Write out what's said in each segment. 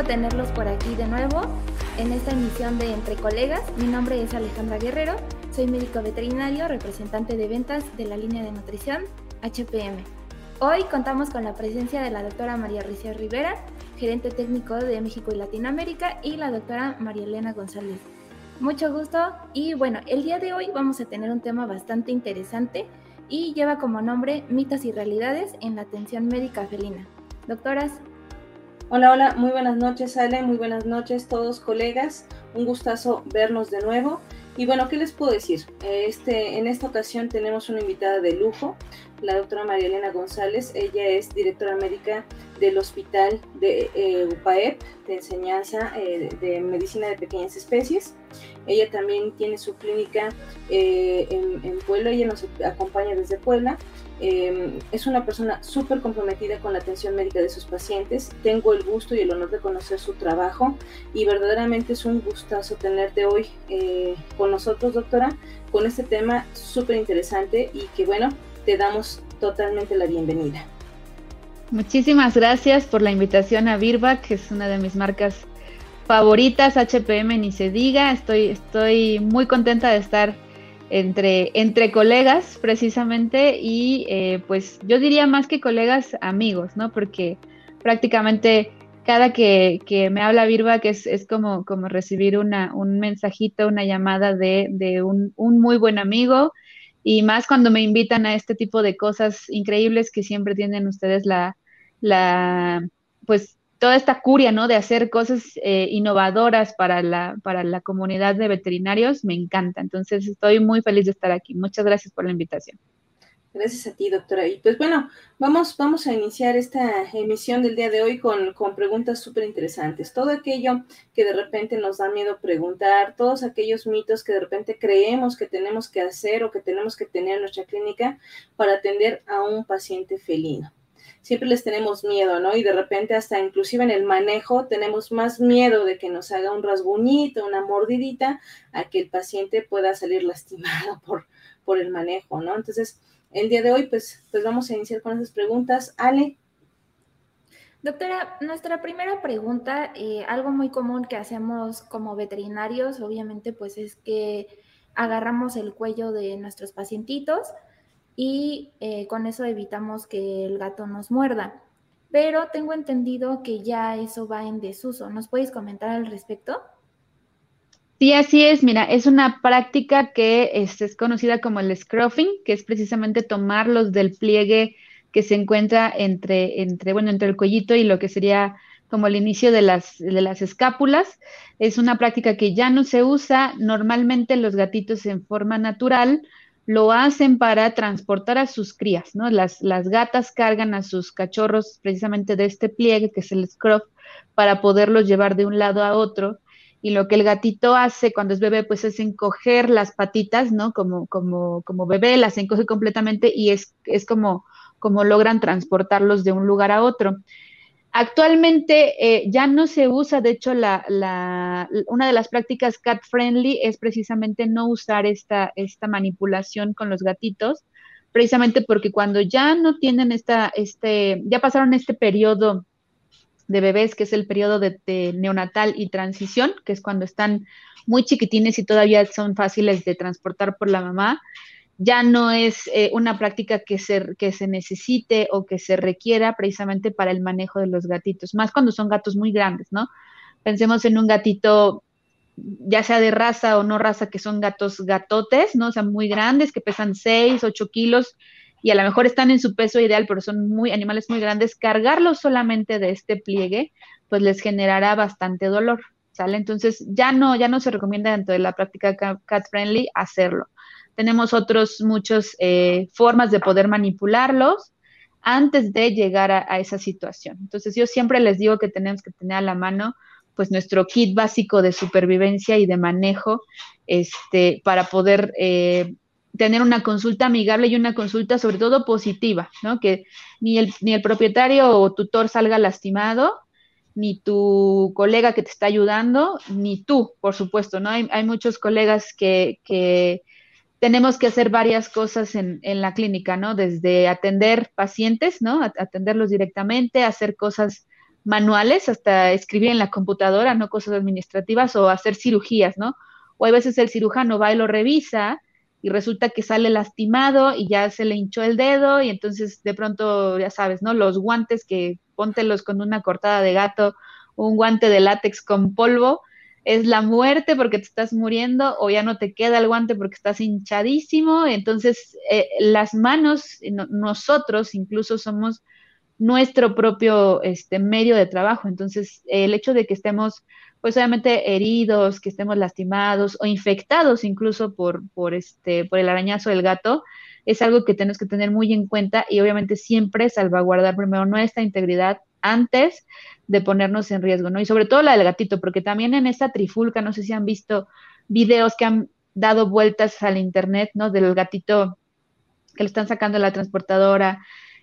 gusto tenerlos por aquí de nuevo en esta emisión de Entre Colegas. Mi nombre es Alejandra Guerrero, soy médico veterinario, representante de ventas de la línea de nutrición HPM. Hoy contamos con la presencia de la doctora María Ricia Rivera, gerente técnico de México y Latinoamérica, y la doctora María Elena González. Mucho gusto y bueno, el día de hoy vamos a tener un tema bastante interesante y lleva como nombre Mitos y Realidades en la Atención Médica Felina. Doctoras. Hola, hola, muy buenas noches Ale, muy buenas noches todos colegas, un gustazo vernos de nuevo. Y bueno, ¿qué les puedo decir? Este, en esta ocasión tenemos una invitada de lujo, la doctora María Elena González. Ella es directora médica del Hospital de eh, UPAEP, de enseñanza eh, de medicina de pequeñas especies. Ella también tiene su clínica eh, en, en, Puebla, ella nos acompaña desde Puebla. Es una persona súper comprometida con la atención médica de sus pacientes. Tengo el gusto y el honor de conocer su trabajo y verdaderamente es un gustazo tenerte hoy con nosotros, doctora, con este tema súper interesante y que bueno, te damos totalmente la bienvenida. Muchísimas gracias por la invitación a Birback, que es una de mis marcas favoritas, HPM ni se diga. Estoy, estoy muy contenta de estar entre, entre colegas precisamente y eh, pues yo diría más que colegas, amigos, ¿no? Porque prácticamente cada que, que me habla Birback es, es como, como recibir una, un mensajito, una llamada de, de un, un muy buen amigo y más cuando me invitan a este tipo de cosas increíbles que siempre tienen ustedes la, la pues toda esta curia, ¿no? De hacer cosas eh, innovadoras para la, para la comunidad de veterinarios, me encanta. Entonces, estoy muy feliz de estar aquí. Muchas gracias por la invitación. Gracias a ti, doctora. Y pues bueno, vamos, vamos a iniciar esta emisión del día de hoy con, con preguntas súper interesantes. Todo aquello que de repente nos da miedo preguntar, todos aquellos mitos que de repente creemos que tenemos que hacer o que tenemos que tener en nuestra clínica para atender a un paciente felino. Siempre les tenemos miedo, ¿no? Y de repente hasta inclusive en el manejo tenemos más miedo de que nos haga un rasguñito, una mordidita, a que el paciente pueda salir lastimado por, por el manejo, ¿no? Entonces, el día de hoy, pues, pues vamos a iniciar con esas preguntas. Ale. Doctora, nuestra primera pregunta, eh, algo muy común que hacemos como veterinarios, obviamente, pues es que agarramos el cuello de nuestros pacientitos y eh, con eso evitamos que el gato nos muerda. Pero tengo entendido que ya eso va en desuso. ¿Nos puedes comentar al respecto? Sí, así es. Mira, es una práctica que es, conocida como el scruffing, que es precisamente tomarlos del pliegue que se encuentra entre, entre, bueno, entre el cuellito y lo que sería como el inicio de las, de las escápulas. Es una práctica que ya no se usa. Normalmente los gatitos en forma natural lo hacen para transportar a sus crías, ¿no? Las, las gatas cargan a sus cachorros precisamente de este pliegue, que es el scruff, para poderlos llevar de un lado a otro y lo que el gatito hace cuando es bebé, pues es encoger las patitas, ¿no? Como, como, como bebé, las encoge completamente y es, es como, como logran transportarlos de un lugar a otro. Actualmente eh, ya no se usa, de hecho, la, una de las prácticas cat friendly es precisamente no usar esta, esta manipulación con los gatitos, precisamente porque cuando ya no tienen esta, este, ya pasaron este periodo de bebés, que es el periodo de, neonatal y transición, que es cuando están muy chiquitines y todavía son fáciles de transportar por la mamá, ya no es eh, una práctica que se, que se necesite o que se requiera precisamente para el manejo de los gatitos, más cuando son gatos muy grandes, ¿no? Pensemos en un gatito, ya sea de raza o no raza, que son gatos gatotes, ¿no? O sea, muy grandes, que pesan 6, 8 kilos y a lo mejor están en su peso ideal, pero son muy animales muy grandes, cargarlos solamente de este pliegue, pues les generará bastante dolor, ¿sale? Entonces ya no, ya no se recomienda dentro de la práctica cat friendly hacerlo. Tenemos otros muchas eh, formas de poder manipularlos antes de llegar a, esa situación. Entonces yo siempre les digo que tenemos que tener a la mano pues nuestro kit básico de supervivencia y de manejo este, para poder eh, tener una consulta amigable y una consulta sobre todo positiva, ¿no? Que ni el, ni el propietario o tutor salga lastimado, ni tu colega que te está ayudando, ni tú, por supuesto, ¿no? Hay, hay muchos colegas que, tenemos que hacer varias cosas en, en, la clínica, ¿no? Desde atender pacientes, ¿no? Atenderlos directamente, hacer cosas manuales, hasta escribir en la computadora, no cosas administrativas o hacer cirugías, ¿no? O hay veces el cirujano va y lo revisa y resulta que sale lastimado y ya se le hinchó el dedo y entonces de pronto, ya sabes, ¿no? Los guantes que póntelos con una cortada de gato, un guante de látex con polvo, es la muerte porque te estás muriendo o ya no te queda el guante porque estás hinchadísimo. Entonces, eh, las manos, nosotros incluso somos nuestro propio este, medio de trabajo. Entonces, el hecho de que estemos, pues obviamente heridos, que estemos lastimados o infectados incluso por, por, este, por el arañazo del gato, es algo que tenemos que tener muy en cuenta y obviamente siempre salvaguardar primero nuestra integridad antes de ponernos en riesgo, ¿no? Y sobre todo la del gatito, porque también en esta trifulca, no sé si han visto videos que han dado vueltas al internet, ¿no? Del gatito que lo están sacando de la transportadora,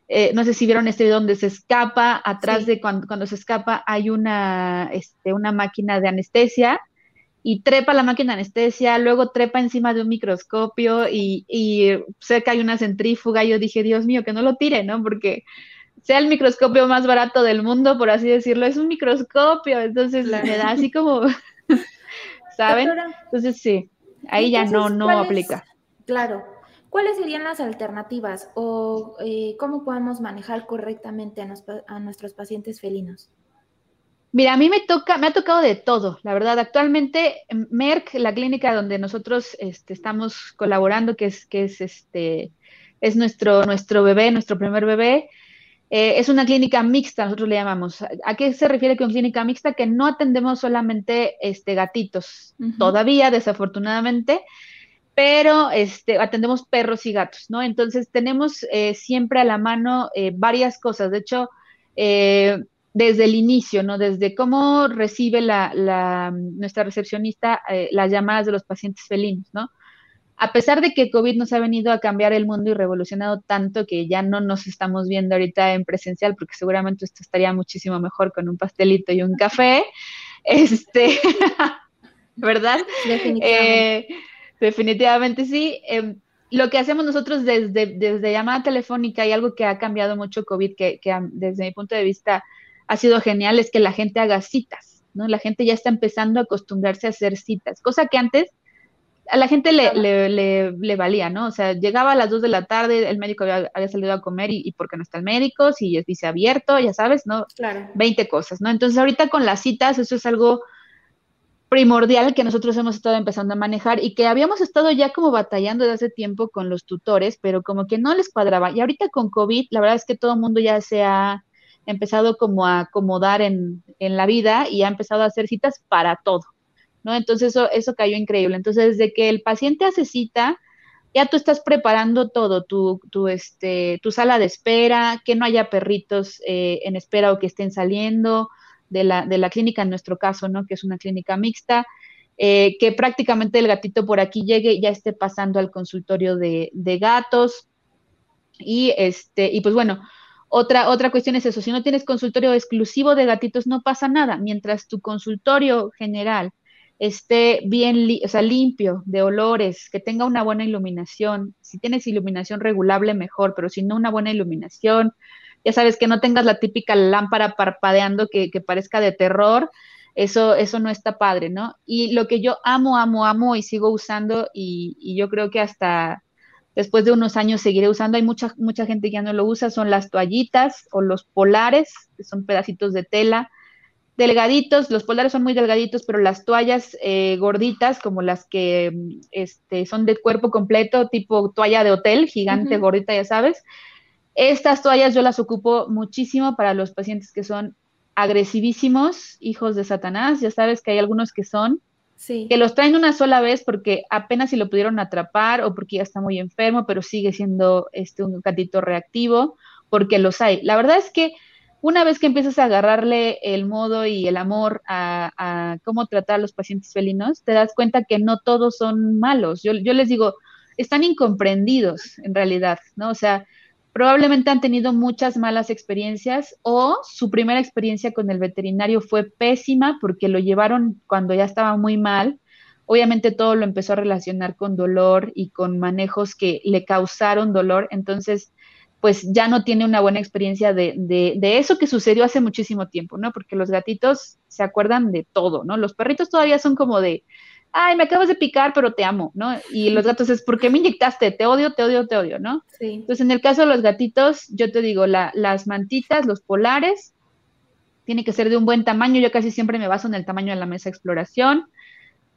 eh, no sé si vieron este video donde se escapa, atrás de cuando, cuando, se escapa hay una, este, una máquina de anestesia y trepa la máquina de anestesia, luego trepa encima de un microscopio y, y sé que hay una centrífuga. Y yo dije, Dios mío, que no lo tire, ¿no? Porque sea el microscopio más barato del mundo, por así decirlo, es un microscopio, entonces la me da así como, ¿saben? Entonces sí, ahí ya no, no aplica. Claro, ¿Cuáles serían las alternativas o eh, cómo podemos manejar correctamente a, nuestros pacientes felinos? Mira, a mí me toca, me ha tocado de todo, la verdad. Actualmente, Merck, la clínica donde nosotros este, estamos colaborando, que es, que es este, es nuestro, nuestro bebé, nuestro primer bebé, eh, es una clínica mixta, nosotros le llamamos. ¿A qué se refiere con clínica mixta? Que no atendemos solamente este, gatitos, todavía, desafortunadamente, pero este, atendemos perros y gatos, ¿no? Entonces tenemos eh, siempre a la mano eh, varias cosas. De hecho, desde el inicio, ¿no? Desde cómo recibe la, nuestra recepcionista las llamadas de los pacientes felinos, ¿no? A pesar de que COVID nos ha venido a cambiar el mundo y revolucionado tanto que ya no nos estamos viendo ahorita en presencial, porque seguramente esto estaría muchísimo mejor con un pastelito y un café, este, ¿verdad? Definitivamente. Definitivamente sí. Em, lo que hacemos nosotros desde, desde llamada telefónica y algo que ha cambiado mucho COVID, que, desde mi punto de vista ha sido genial, es que la gente haga citas, ¿no? La gente ya está empezando a acostumbrarse a hacer citas, cosa que antes a la gente le, le, le, valía, ¿no? O sea, llegaba a las 2 de la tarde, el médico había, salido a comer y, y ¿por qué no está el médico? Si dice abierto, ya sabes, ¿no? Claro. 20 cosas, ¿no? Entonces ahorita con las citas eso es algo primordial que nosotros hemos estado empezando a manejar y que habíamos estado ya como batallando desde hace tiempo con los tutores, pero como que no les cuadraba. Y ahorita con COVID, la verdad es que todo el mundo ya se ha empezado como a acomodar en, la vida y ha empezado a hacer citas para todo, ¿no? Entonces eso, cayó increíble. Entonces, desde que el paciente hace cita, ya tú estás preparando todo, tu, este, sala de espera, que no haya perritos eh, en espera o que estén saliendo, de la, clínica, en nuestro caso, ¿no? Que es una clínica mixta, eh, que prácticamente el gatito por aquí llegue ya esté pasando al consultorio de, gatos. Y este, y pues bueno, otra cuestión es eso, si no tienes consultorio exclusivo de gatitos, no pasa nada. Mientras tu consultorio general esté bien, o sea, limpio de olores, que tenga una buena iluminación. Si tienes iluminación regulable, mejor, pero si no, una buena iluminación, ya sabes, que no tengas la típica lámpara parpadeando que, parezca de terror, eso, eso no está padre, ¿no? Y lo que yo amo, amo, amo y sigo usando y, yo creo que hasta después de unos años seguiré usando, hay mucha, mucha gente que ya no lo usa, son las toallitas o los polares, que son pedacitos de tela delgaditos, los polares son muy delgaditos, pero las toallas eh, gorditas, como las que este, son de cuerpo completo, tipo toalla de hotel, gigante, gordita, ya sabes, estas toallas yo las ocupo muchísimo para los pacientes que son agresivísimos, hijos de Satanás. Ya sabes que hay algunos que son, que los traen una sola vez porque apenas si lo pudieron atrapar o porque ya está muy enfermo, pero sigue siendo este, un gatito reactivo, porque los hay. La verdad es que una vez que empiezas a agarrarle el modo y el amor a, cómo tratar a los pacientes felinos, te das cuenta que no todos son malos. Yo, yo les digo, están incomprendidos en realidad, ¿no? O sea, probablemente han tenido muchas malas experiencias o su primera experiencia con el veterinario fue pésima porque lo llevaron cuando ya estaba muy mal. Obviamente todo lo empezó a relacionar con dolor y con manejos que le causaron dolor. Entonces, pues ya no tiene una buena experiencia de, de, eso que sucedió hace muchísimo tiempo, ¿no? Porque los gatitos se acuerdan de todo, ¿no? Los perritos todavía son como de, ay, me acabas de picar, pero te amo, ¿no? Y los gatos es, ¿por qué me inyectaste? Te odio, te odio, te odio, ¿no? Sí. Entonces, en el caso de los gatitos, yo te digo, las mantitas, los polares, tiene que ser de un buen tamaño. Yo casi siempre me baso en el tamaño de la mesa de exploración.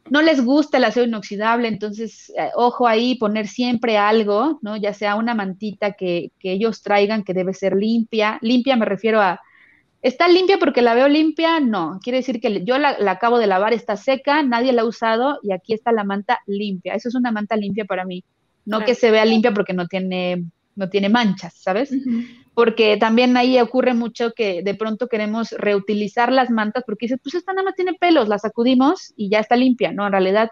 No les gusta el acero inoxidable, entonces, eh, ojo ahí, poner siempre algo, ¿no? Ya sea una mantita que, que ellos traigan que debe ser limpia. Limpia me refiero a ¿Está limpia porque la veo limpia? No, quiere decir que yo la, acabo de lavar, está seca, nadie la ha usado y aquí está la manta limpia. Eso es una manta limpia para mí. No que se vea limpia porque no tiene, no tiene manchas, ¿sabes? Porque también ahí ocurre mucho que de pronto queremos reutilizar las mantas porque dices, pues esta nada más tiene pelos, la sacudimos y ya está limpia. No, en realidad,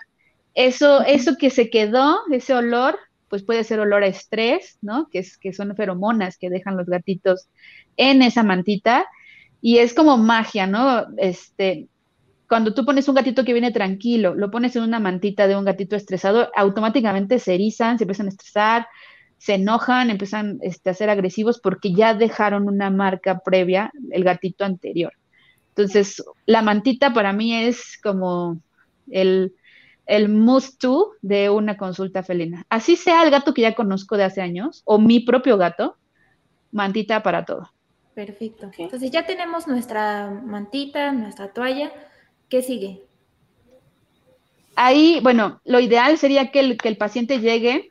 eso, eso que se quedó, ese olor, pues puede ser olor a estrés, ¿no? Que, es, que son feromonas que dejan los gatitos en esa mantita y es como magia, ¿no? Este, cuando tú pones un gatito que viene tranquilo, lo pones en una mantita de un gatito estresado, automáticamente se erizan, se empiezan a estresar, se enojan, empiezan este, a ser agresivos porque ya dejaron una marca previa, el gatito anterior. Entonces, la mantita para mí es como el, el must to de una consulta felina. Así sea el gato que ya conozco de hace años o mi propio gato, mantita para todo. Perfecto. Entonces ya tenemos nuestra mantita, nuestra toalla. ¿Qué sigue? Ahí, bueno, lo ideal sería que el, que el paciente llegue,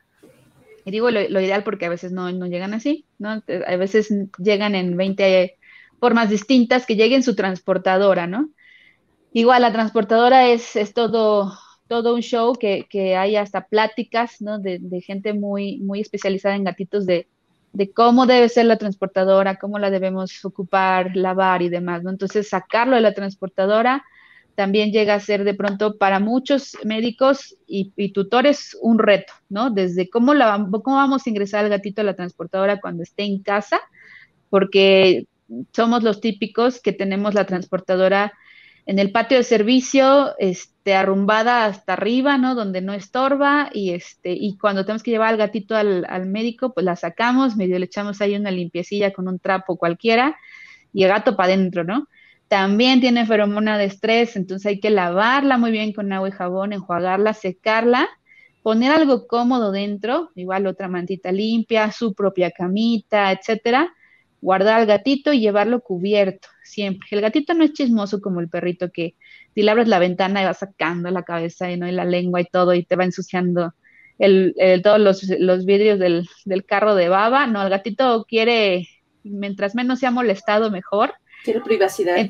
y digo lo, ideal porque a veces no, llegan así, ¿no? A veces llegan en 20 formas distintas, que lleguen su transportadora, ¿no? Igual la transportadora es, es todo, todo un show que, que hay hasta pláticas, ¿no? De, de gente muy, muy especializada en gatitos de, de cómo debe ser la transportadora, cómo la debemos ocupar, lavar y demás, ¿no? Entonces, sacarlo de la transportadora también llega a ser de pronto para muchos médicos y, tutores un reto, ¿no? Desde cómo, la, cómo vamos a ingresar al gatito a la transportadora cuando esté en casa, porque somos los típicos que tenemos la transportadora en el patio de servicio, este, arrumbada hasta arriba, ¿no? Donde no estorba y este, y cuando tenemos que llevar al gatito al, al, médico, pues la sacamos, medio le echamos ahí una limpiecilla con un trapo cualquiera y el gato para adentro, ¿no? También tiene feromona de estrés, entonces hay que lavarla muy bien con agua y jabón, enjuagarla, secarla, poner algo cómodo dentro, igual otra mantita limpia, su propia camita, etcétera, guardar al gatito y llevarlo cubierto, siempre. El gatito no es chismoso como el perrito que si le abres la ventana y va sacando la cabeza y, ¿no? y la lengua y todo y te va ensuciando el, todos los, vidrios del, carro de baba. No, el gatito quiere, mientras menos sea molestado, mejor. Quiere privacidad.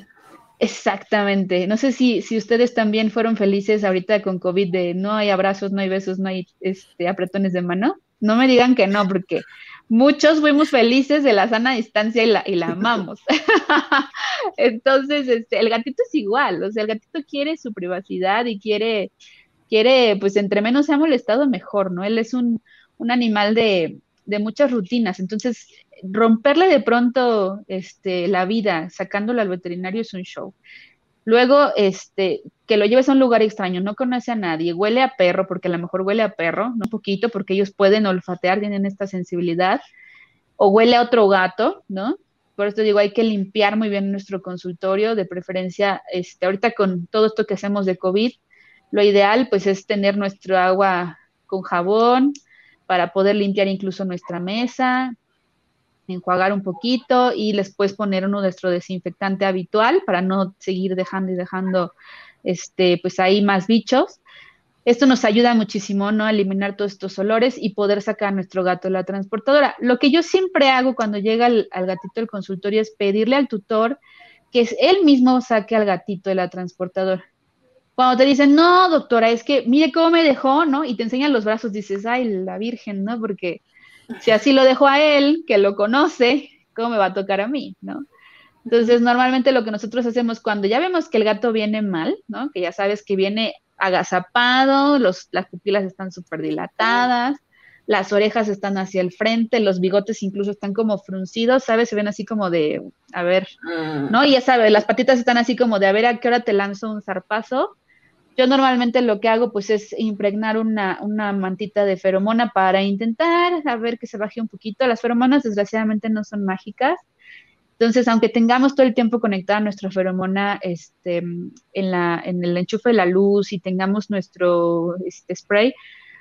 exactamente. No sé si, si ustedes también fueron felices ahorita con COVID de no hay abrazos, no hay besos, no hay este, apretones de mano. No me digan que no, porque muchos fuimos felices de la sana distancia y la, y la amamos. Entonces, este, el gatito es igual, o sea, el gatito quiere su privacidad y quiere, quiere, pues entre menos se ha molestado, mejor, ¿no? Él es un, un animal de, de, muchas rutinas, entonces romperle de pronto este, la vida sacándolo al veterinario es un show. Luego, este, que lo lleves a un lugar extraño, no conoce a nadie, huele a perro, porque a lo mejor huele a perro, no un poquito, porque ellos pueden olfatear, tienen esta sensibilidad, o huele a otro gato, ¿no? Por esto digo, hay que limpiar muy bien nuestro consultorio, de preferencia, este, ahorita con todo esto que hacemos de COVID, lo ideal pues es tener nuestro agua con jabón para poder limpiar incluso nuestra mesa, enjuagar un poquito y después poner nuestro desinfectante habitual para no seguir dejando y dejando este, pues ahí más bichos. Esto nos ayuda muchísimo, ¿no? A eliminar todos estos olores y poder sacar a nuestro gato de la transportadora. Lo que yo siempre hago cuando llega al, gatito del consultorio es pedirle al tutor que él mismo saque al gatito de la transportadora. Cuando te dicen, no, doctora, es que mire cómo me dejó, ¿no? Y te enseñan los brazos, dices, ay, la virgen, ¿no? Porque si así lo dejo a él, que lo conoce, ¿cómo me va a tocar a mí, no? Entonces, normalmente lo que nosotros hacemos cuando ya vemos que el gato viene mal, ¿no? Que ya sabes que viene agazapado, los, las pupilas están súper dilatadas, las orejas están hacia el frente, los bigotes incluso están como fruncidos, ¿sabes? Se ven así como de, a ver, mm. ¿no? Y ya sabes, las patitas están así como de, a ver, ¿a qué hora te lanzo un zarpazo? Yo normalmente lo que hago pues es impregnar una, mantita de feromona para intentar a ver que se baje un poquito. Las feromonas desgraciadamente no son mágicas. Entonces, aunque tengamos todo el tiempo conectada nuestra feromona este, en, el enchufe de la luz y tengamos nuestro este, spray,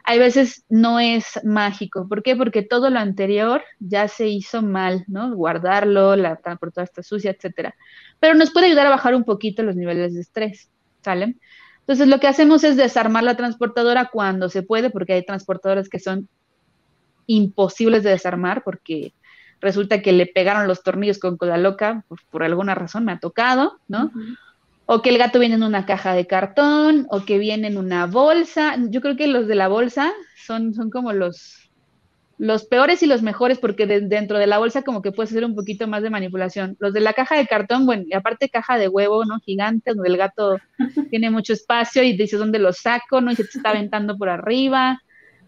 hay veces no es mágico. ¿Por qué? Porque todo lo anterior ya se hizo mal, ¿no? Guardarlo, la transportadora está sucia, etcétera. Pero nos puede ayudar a bajar un poquito los niveles de estrés, ¿sale? Entonces, lo que hacemos es desarmar la transportadora cuando se puede, porque hay transportadoras que son imposibles de desarmar, porque resulta que le pegaron los tornillos con cola loca, por alguna razón me ha tocado, ¿no? O que el gato viene en una caja de cartón, o que viene en una bolsa. Yo creo que los de la bolsa son, son como los, los peores y los mejores, porque dentro de la bolsa como que puedes hacer un poquito más de manipulación. Los de la caja de cartón, bueno, y aparte caja de huevo, ¿no? Gigante, donde el gato tiene mucho espacio y dices dónde lo saco, ¿no? Y se te está aventando por arriba,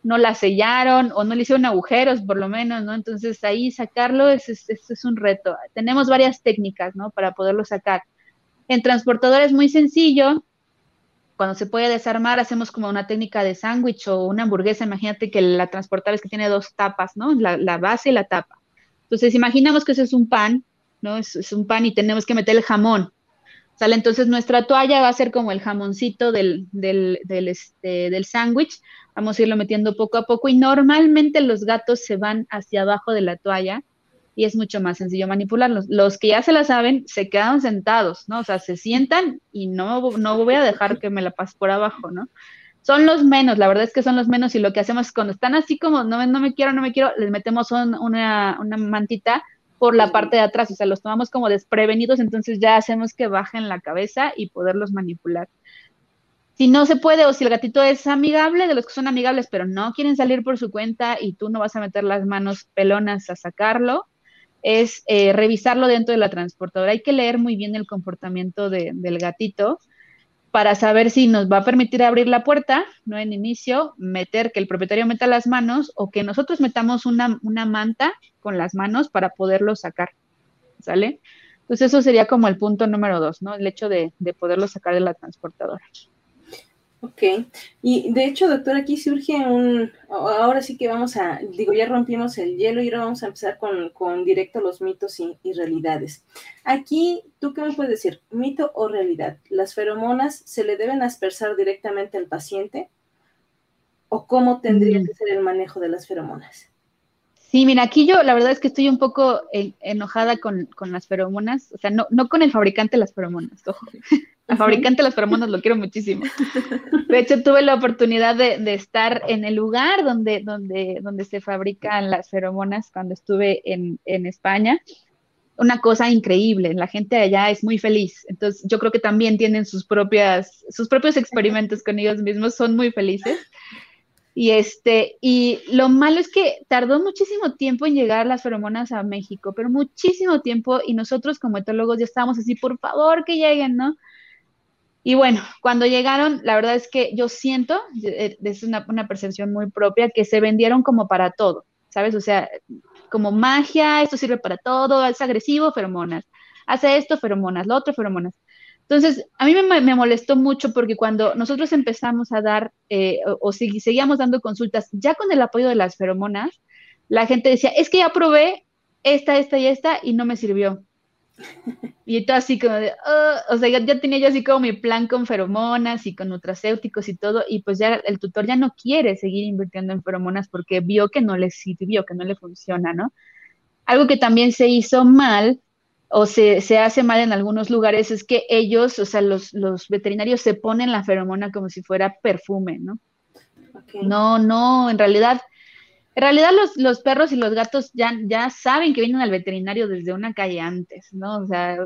no la sellaron o no le hicieron agujeros, por lo menos, ¿no? Entonces ahí sacarlo es, es, es un reto. Tenemos varias técnicas, ¿no? Para poderlo sacar. En transportador es muy sencillo, cuando se puede desarmar, hacemos como una técnica de sándwich o una hamburguesa. Imagínate que la transportadora es que tiene dos tapas, ¿no? La, base y la tapa. Entonces, imaginamos que eso es un pan, ¿no? Es, un pan y tenemos que meter el jamón. ¿Sale? Entonces, nuestra toalla va a ser como el jamoncito del, del, del, este, del sándwich. Vamos a irlo metiendo poco a poco y normalmente los gatos se van hacia abajo de la toalla y es mucho más sencillo manipularlos. Los que ya se la saben se quedan sentados, ¿no? O sea, se sientan y no, no voy a dejar que me la pase por abajo, ¿no? Son los menos, la verdad es que son los menos y lo que hacemos es cuando están así como no, no me quiero, no me quiero, les metemos una, una mantita por la parte de atrás, o sea, los tomamos como desprevenidos, entonces ya hacemos que bajen la cabeza y poderlos manipular. Si no se puede o si el gatito es amigable, de los que son amigables, pero no quieren salir por su cuenta y tú no vas a meter las manos pelonas a sacarlo, es eh, revisarlo dentro de la transportadora. Hay que leer muy bien el comportamiento del gatito para saber si nos va a permitir abrir la puerta, no en inicio, meter que el propietario meta las manos o que nosotros metamos una, manta con las manos para poderlo sacar. ¿Sale? Entonces eso sería como el punto número dos, ¿no? El hecho de, de poderlo sacar de la transportadora. Ok, y de hecho, doctor, aquí surge un, ahora sí que vamos a, digo, ya rompimos el hielo y ahora vamos a empezar con, con directo los mitos y, realidades. Aquí, ¿tú qué me puedes decir? ¿Mito o realidad? ¿Las feromonas se le deben aspersar directamente al paciente? ¿O cómo tendría mm. que ser el manejo de las feromonas? Sí, mira, aquí yo la verdad es que estoy un poco eh, enojada con, con, las feromonas, o sea, no, no con el fabricante de las feromonas, ojo. Al fabricante de las feromonas lo quiero muchísimo. De hecho, tuve la oportunidad de, de, estar en el lugar donde, donde, donde se fabrican las feromonas cuando estuve en, en España. Una cosa increíble, la gente allá es muy feliz. Entonces, yo creo que también tienen sus propias, sus propios experimentos con ellos mismos, son muy felices. Y este, y lo malo es que tardó muchísimo tiempo en llegar las feromonas a México, pero muchísimo tiempo, y nosotros como etólogos ya estábamos así, por favor que lleguen, ¿no? Y bueno, cuando llegaron, la verdad es que yo siento, eh, es una, percepción muy propia, que se vendieron como para todo, ¿sabes? O sea, como magia, esto sirve para todo, es agresivo, feromonas, hace esto, feromonas, lo otro, feromonas. Entonces, a mí me, molestó mucho porque cuando nosotros empezamos a dar eh, o, seguíamos dando consultas ya con el apoyo de las feromonas, la gente decía, es que ya probé esta, esta y esta y no me sirvió. Y todo así como de, ah", o sea, ya, tenía yo así como mi plan con feromonas y con nutracéuticos y todo, y pues ya el tutor ya no quiere seguir invirtiendo en feromonas porque vio que no le sirvió, que no le funciona, ¿no? Algo que también se hizo mal o se, se, hace mal en algunos lugares es que ellos, o sea, los, los veterinarios se ponen la feromona como si fuera perfume, ¿no? No, no, en realidad, en realidad los, los, perros y los gatos ya, ya saben que vienen al veterinario desde una calle antes, ¿no? O sea,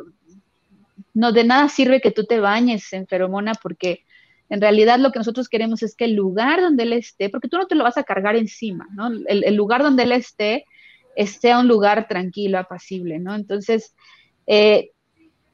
no de nada sirve que tú te bañes en feromona porque en realidad lo que nosotros queremos es que el lugar donde él esté, porque tú no te lo vas a cargar encima, ¿no? El, el lugar donde él esté sea un lugar tranquilo, apacible, ¿no? Entonces, eh,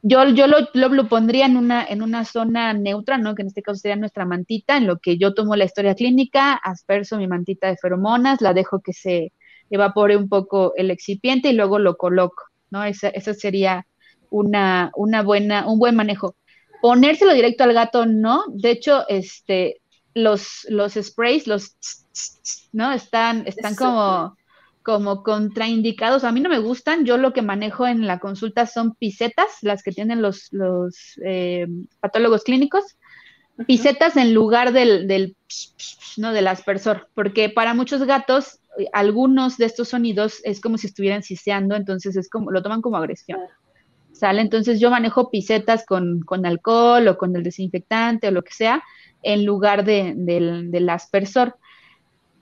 yo, yo lo, lo, pondría en una, en una zona neutra, ¿no? Que en este caso sería nuestra mantita, en lo que yo tomo la historia clínica, asperso mi mantita de feromonas, la dejo que se evapore un poco el excipiente y luego lo coloco, ¿no? Esa, sería una, una buena, un buen manejo. Ponérselo directo al gato, no. De hecho, este, los, los sprays, los, ¿no? Están, están como, como contraindicados. A mí no me gustan. Yo lo que manejo en la consulta son pisetas, las que tienen los, los eh, patólogos clínicos. Pisetas en lugar del, del, ¿no? del aspersor, porque para muchos gatos algunos de estos sonidos es como si estuvieran siseando, entonces es como, lo toman como agresión. ¿Sale? Entonces yo manejo pisetas con, alcohol o con el desinfectante o lo que sea, en lugar de, del, aspersor.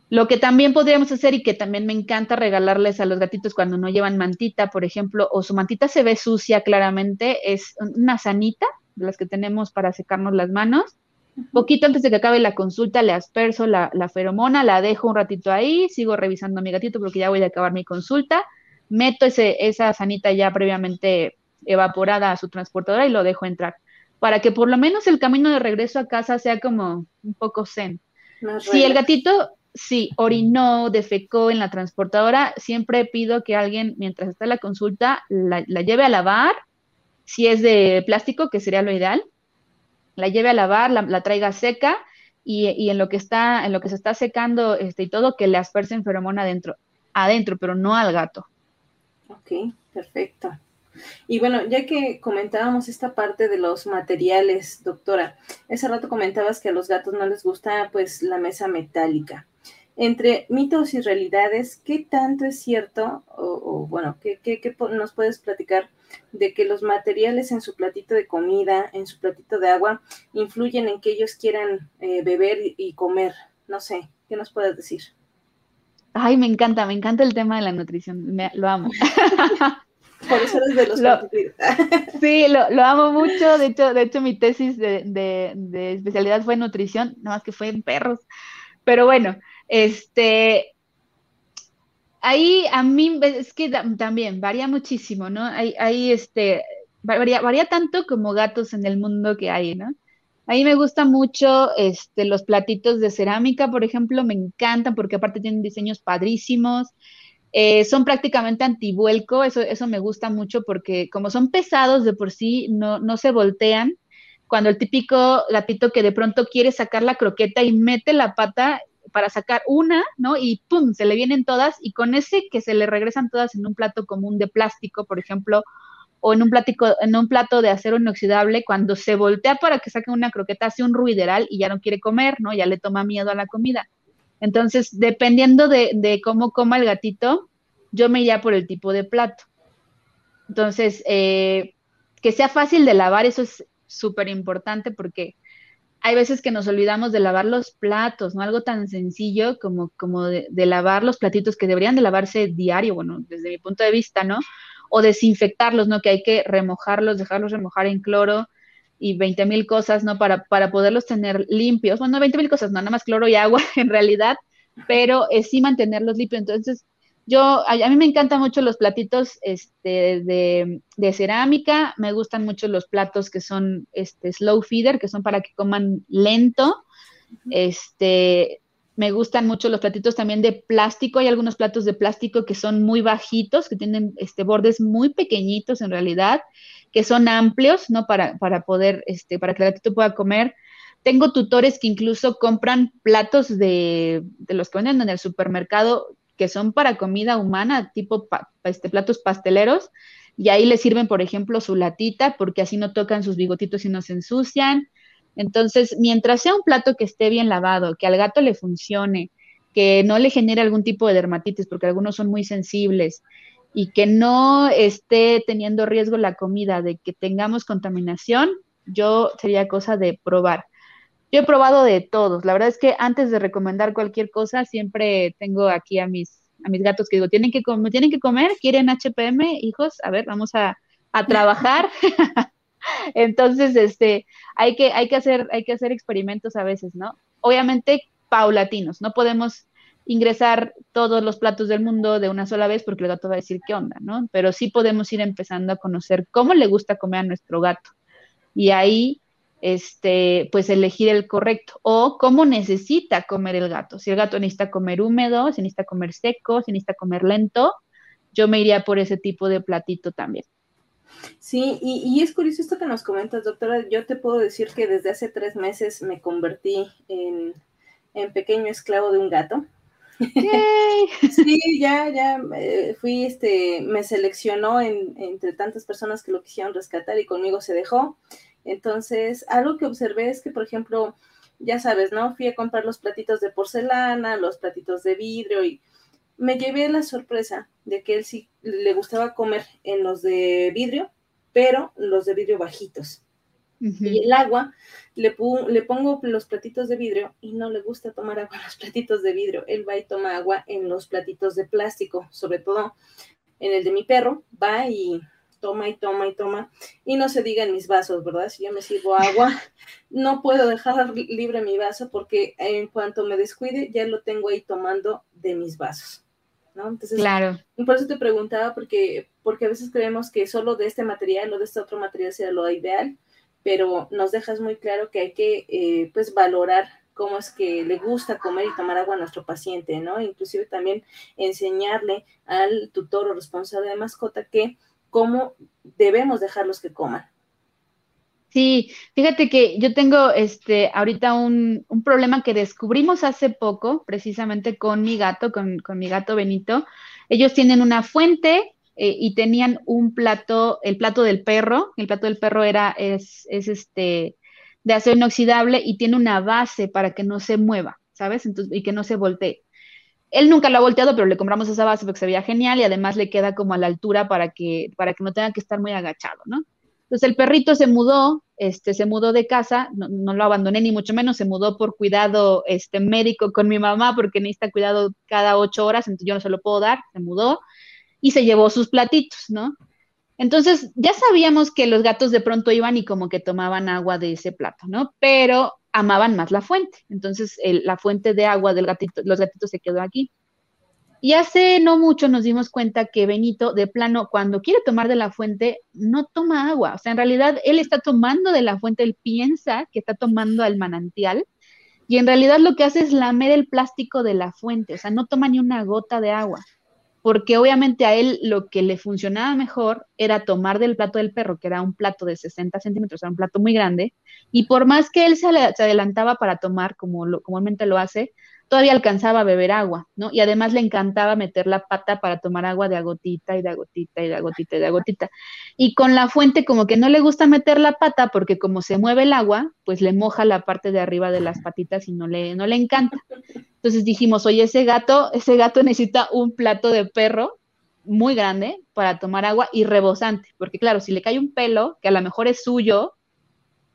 Lo que también podríamos hacer y que también me encanta regalarles a los gatitos cuando no llevan mantita, por ejemplo, o su mantita se ve sucia claramente, es una sanita de las que tenemos para secarnos las manos. Poquito antes de que acabe la consulta, le asperso la, feromona, la dejo un ratito ahí, sigo revisando a mi gatito porque ya voy a acabar mi consulta, meto ese, esa sanita ya previamente evaporada a su transportadora y lo dejo entrar, para que por lo menos el camino de regreso a casa sea como un poco zen. si el gatito sí orinó, defecó en la transportadora, siempre pido que alguien, mientras está la consulta, la, la lleve a lavar, si es de plástico, que sería lo ideal, la lleve a lavar, la, traiga seca y, en lo que está, en lo que se está secando este, y todo, que le aspersen feromona adentro, adentro, pero no al gato. Ok, perfecto. Y bueno, ya que comentábamos esta parte de los materiales, doctora, ese rato comentabas que a los gatos no les gusta pues la mesa metálica. Entre mitos y realidades, ¿qué tanto es cierto? O, bueno, ¿qué, qué, qué nos puedes platicar de que los materiales en su platito de comida, en su platito de agua, influyen en que ellos quieran eh, beber y comer. No sé, ¿qué nos puedes decir? Ay, me encanta, me encanta el tema de la nutrición, lo amo. Por eso eres de los lo, Sí, lo, amo mucho. De hecho, de hecho mi tesis de, de, especialidad fue en nutrición, nada más que fue en perros. Pero bueno, este, ahí a mí es que también varía muchísimo, ¿no? Hay, hay este, varía, varía tanto como gatos en el mundo que hay, ¿no? A mí me gustan mucho este, los platitos de cerámica, por ejemplo, me encantan porque aparte tienen diseños padrísimos. Eh, son prácticamente antivuelco, eso, eso me gusta mucho porque como son pesados de por sí, no, no se voltean. Cuando el típico gatito que de pronto quiere sacar la croqueta y mete la pata para sacar una, ¿no? Y ¡pum! se le vienen todas y con ese que se le regresan todas en un plato común de plástico, por ejemplo, o en un, plático, en un plato de acero inoxidable, cuando se voltea para que saque una croqueta, hace un ruideral y ya no quiere comer, ¿no? Ya le toma miedo a la comida. Entonces, dependiendo de, de cómo coma el gatito, yo me iría por el tipo de plato. Entonces, eh, que sea fácil de lavar, eso es súper importante porque hay veces que nos olvidamos de lavar los platos, ¿no? Algo tan sencillo como, como de, lavar los platitos que deberían de lavarse diario, bueno, desde mi punto de vista, ¿no? O desinfectarlos, ¿no? Que hay que remojarlos, dejarlos remojar en cloro y 20 mil cosas, ¿no? Para, para poderlos tener limpios. Bueno, 20 mil cosas, no, nada más cloro y agua en realidad, pero es sí mantenerlos limpios. Entonces, yo, a, mí me encantan mucho los platitos este, de, cerámica, me gustan mucho los platos que son este, slow feeder, que son para que coman lento. Este, me gustan mucho los platitos también de plástico. Hay algunos platos de plástico que son muy bajitos, que tienen este, bordes muy pequeñitos en realidad, que son amplios, ¿no? Para, para poder, este, para que el gatito pueda comer. Tengo tutores que incluso compran platos de, de los que venden en el supermercado que son para comida humana, tipo este, platos pasteleros, y ahí les sirven, por ejemplo, su latita, porque así no tocan sus bigotitos y no se ensucian. Entonces, mientras sea un plato que esté bien lavado, que al gato le funcione, que no le genere algún tipo de dermatitis, porque algunos son muy sensibles, y que no esté teniendo riesgo la comida de que tengamos contaminación, yo sería cosa de probar. Yo he probado de todos. La verdad es que antes de recomendar cualquier cosa, siempre tengo aquí a mis, a mis gatos que digo, tienen que, comer, tienen que comer, quieren HPM, hijos, a ver, vamos a, a trabajar. Entonces, este, hay que, hay que hacer, hay que hacer experimentos a veces, ¿no? Obviamente paulatinos, no podemos ingresar todos los platos del mundo de una sola vez porque el gato va a decir qué onda, ¿no? Pero sí podemos ir empezando a conocer cómo le gusta comer a nuestro gato. Y ahí este, pues elegir el correcto o cómo necesita comer el gato. Si el gato necesita comer húmedo, si necesita comer seco, si necesita comer lento, yo me iría por ese tipo de platito también. Sí, y, es curioso esto que nos comentas, doctora. Yo te puedo decir que desde hace tres meses me convertí en, pequeño esclavo de un gato. sí, ya, ya eh, fui, este, me seleccionó entre tantas personas que lo quisieron rescatar y conmigo se dejó. Entonces, algo que observé es que, por ejemplo, ya sabes, ¿no? Fui a comprar los platitos de porcelana, los platitos de vidrio y me llevé la sorpresa de que él sí le gustaba comer en los de vidrio, pero los de vidrio bajitos. Y el agua, le, le, pongo los platitos de vidrio y no le gusta tomar agua en los platitos de vidrio. Él va y toma agua en los platitos de plástico, sobre todo en el de mi perro, va y toma y toma y toma. Y no se diga en mis vasos, ¿verdad? Si yo me sirvo agua, no puedo dejar libre mi vaso porque en cuanto me descuide, ya lo tengo ahí tomando de mis vasos. ¿no? Entonces, claro. por eso te preguntaba, porque, porque a veces creemos que solo de este material o de este otro material sea lo ideal, pero nos dejas muy claro que hay que, eh, pues, valorar cómo es que le gusta comer y tomar agua a nuestro paciente, ¿no? Inclusive también enseñarle al tutor o responsable de mascota que cómo debemos dejarlos que coman. Sí, fíjate que yo tengo este ahorita un, un, problema que descubrimos hace poco, precisamente con mi gato, con, con mi gato Benito. Ellos tienen una fuente eh, y tenían un plato, el plato del perro, el plato del perro era, es, es este, de acero inoxidable y tiene una base para que no se mueva, ¿sabes? Entonces, y que no se voltee. Él nunca lo ha volteado, pero le compramos esa base porque se veía genial y además le queda como a la altura para que, para que no tenga que estar muy agachado, ¿no? Entonces el perrito se mudó, este, se mudó de casa, no, lo abandoné ni mucho menos, se mudó por cuidado este, médico con mi mamá porque necesita cuidado cada ocho horas, entonces yo no se lo puedo dar, se mudó y se llevó sus platitos, ¿no? Entonces ya sabíamos que los gatos de pronto iban y como que tomaban agua de ese plato, ¿no? Pero amaban más la fuente, entonces la fuente de agua del gatito, los gatitos se quedó aquí. Y hace no mucho nos dimos cuenta que Benito, de plano, cuando quiere tomar de la fuente, no toma agua. O sea, en realidad él está tomando de la fuente, él piensa que está tomando al manantial. Y en realidad lo que hace es lamer el plástico de la fuente. O sea, no toma ni una gota de agua. Porque obviamente a él lo que le funcionaba mejor era tomar del plato del perro, que era un plato de 60 centímetros, era un plato muy grande. Y por más que él se, adelantaba para tomar, como lo, comúnmente lo hace, todavía alcanzaba a beber agua, ¿no? Y además le encantaba meter la pata para tomar agua de agotita y de agotita y de agotita y de agotita. Y con la fuente como que no le gusta meter la pata porque como se mueve el agua, pues le moja la parte de arriba de las patitas y no le, no le encanta. Entonces dijimos, oye, ese gato, ese gato necesita un plato de perro muy grande para tomar agua y rebosante, porque claro, si le cae un pelo, que a lo mejor es suyo,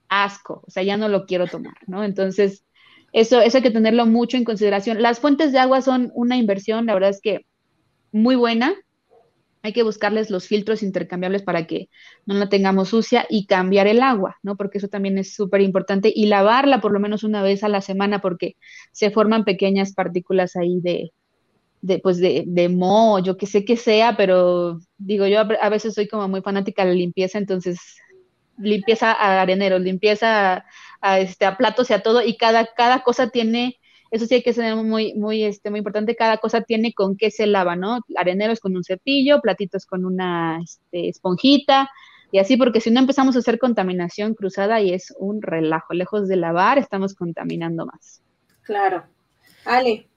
asco, o sea, ya no lo quiero tomar, ¿no? Entonces, eso, eso hay que tenerlo mucho en consideración. Las fuentes de agua son una inversión, la verdad es que muy buena. Hay que buscarles los filtros intercambiables para que no la tengamos sucia y cambiar el agua, ¿no? Porque eso también es súper importante. Y lavarla por lo menos una vez a la semana porque se forman pequeñas partículas ahí de, de pues de, de yo que sé que sea, pero digo, yo a veces soy como muy fanática de la limpieza, entonces limpieza a areneros, limpieza a, este, a platos y a todo, y cada, cada cosa tiene, eso sí hay que ser muy, muy, este, muy importante, cada cosa tiene con qué se lava, ¿no? Areneros con un cepillo, platitos con una este, esponjita, y así, porque si no empezamos a hacer contaminación cruzada y es un relajo, lejos de lavar, estamos contaminando más. Claro. Ale.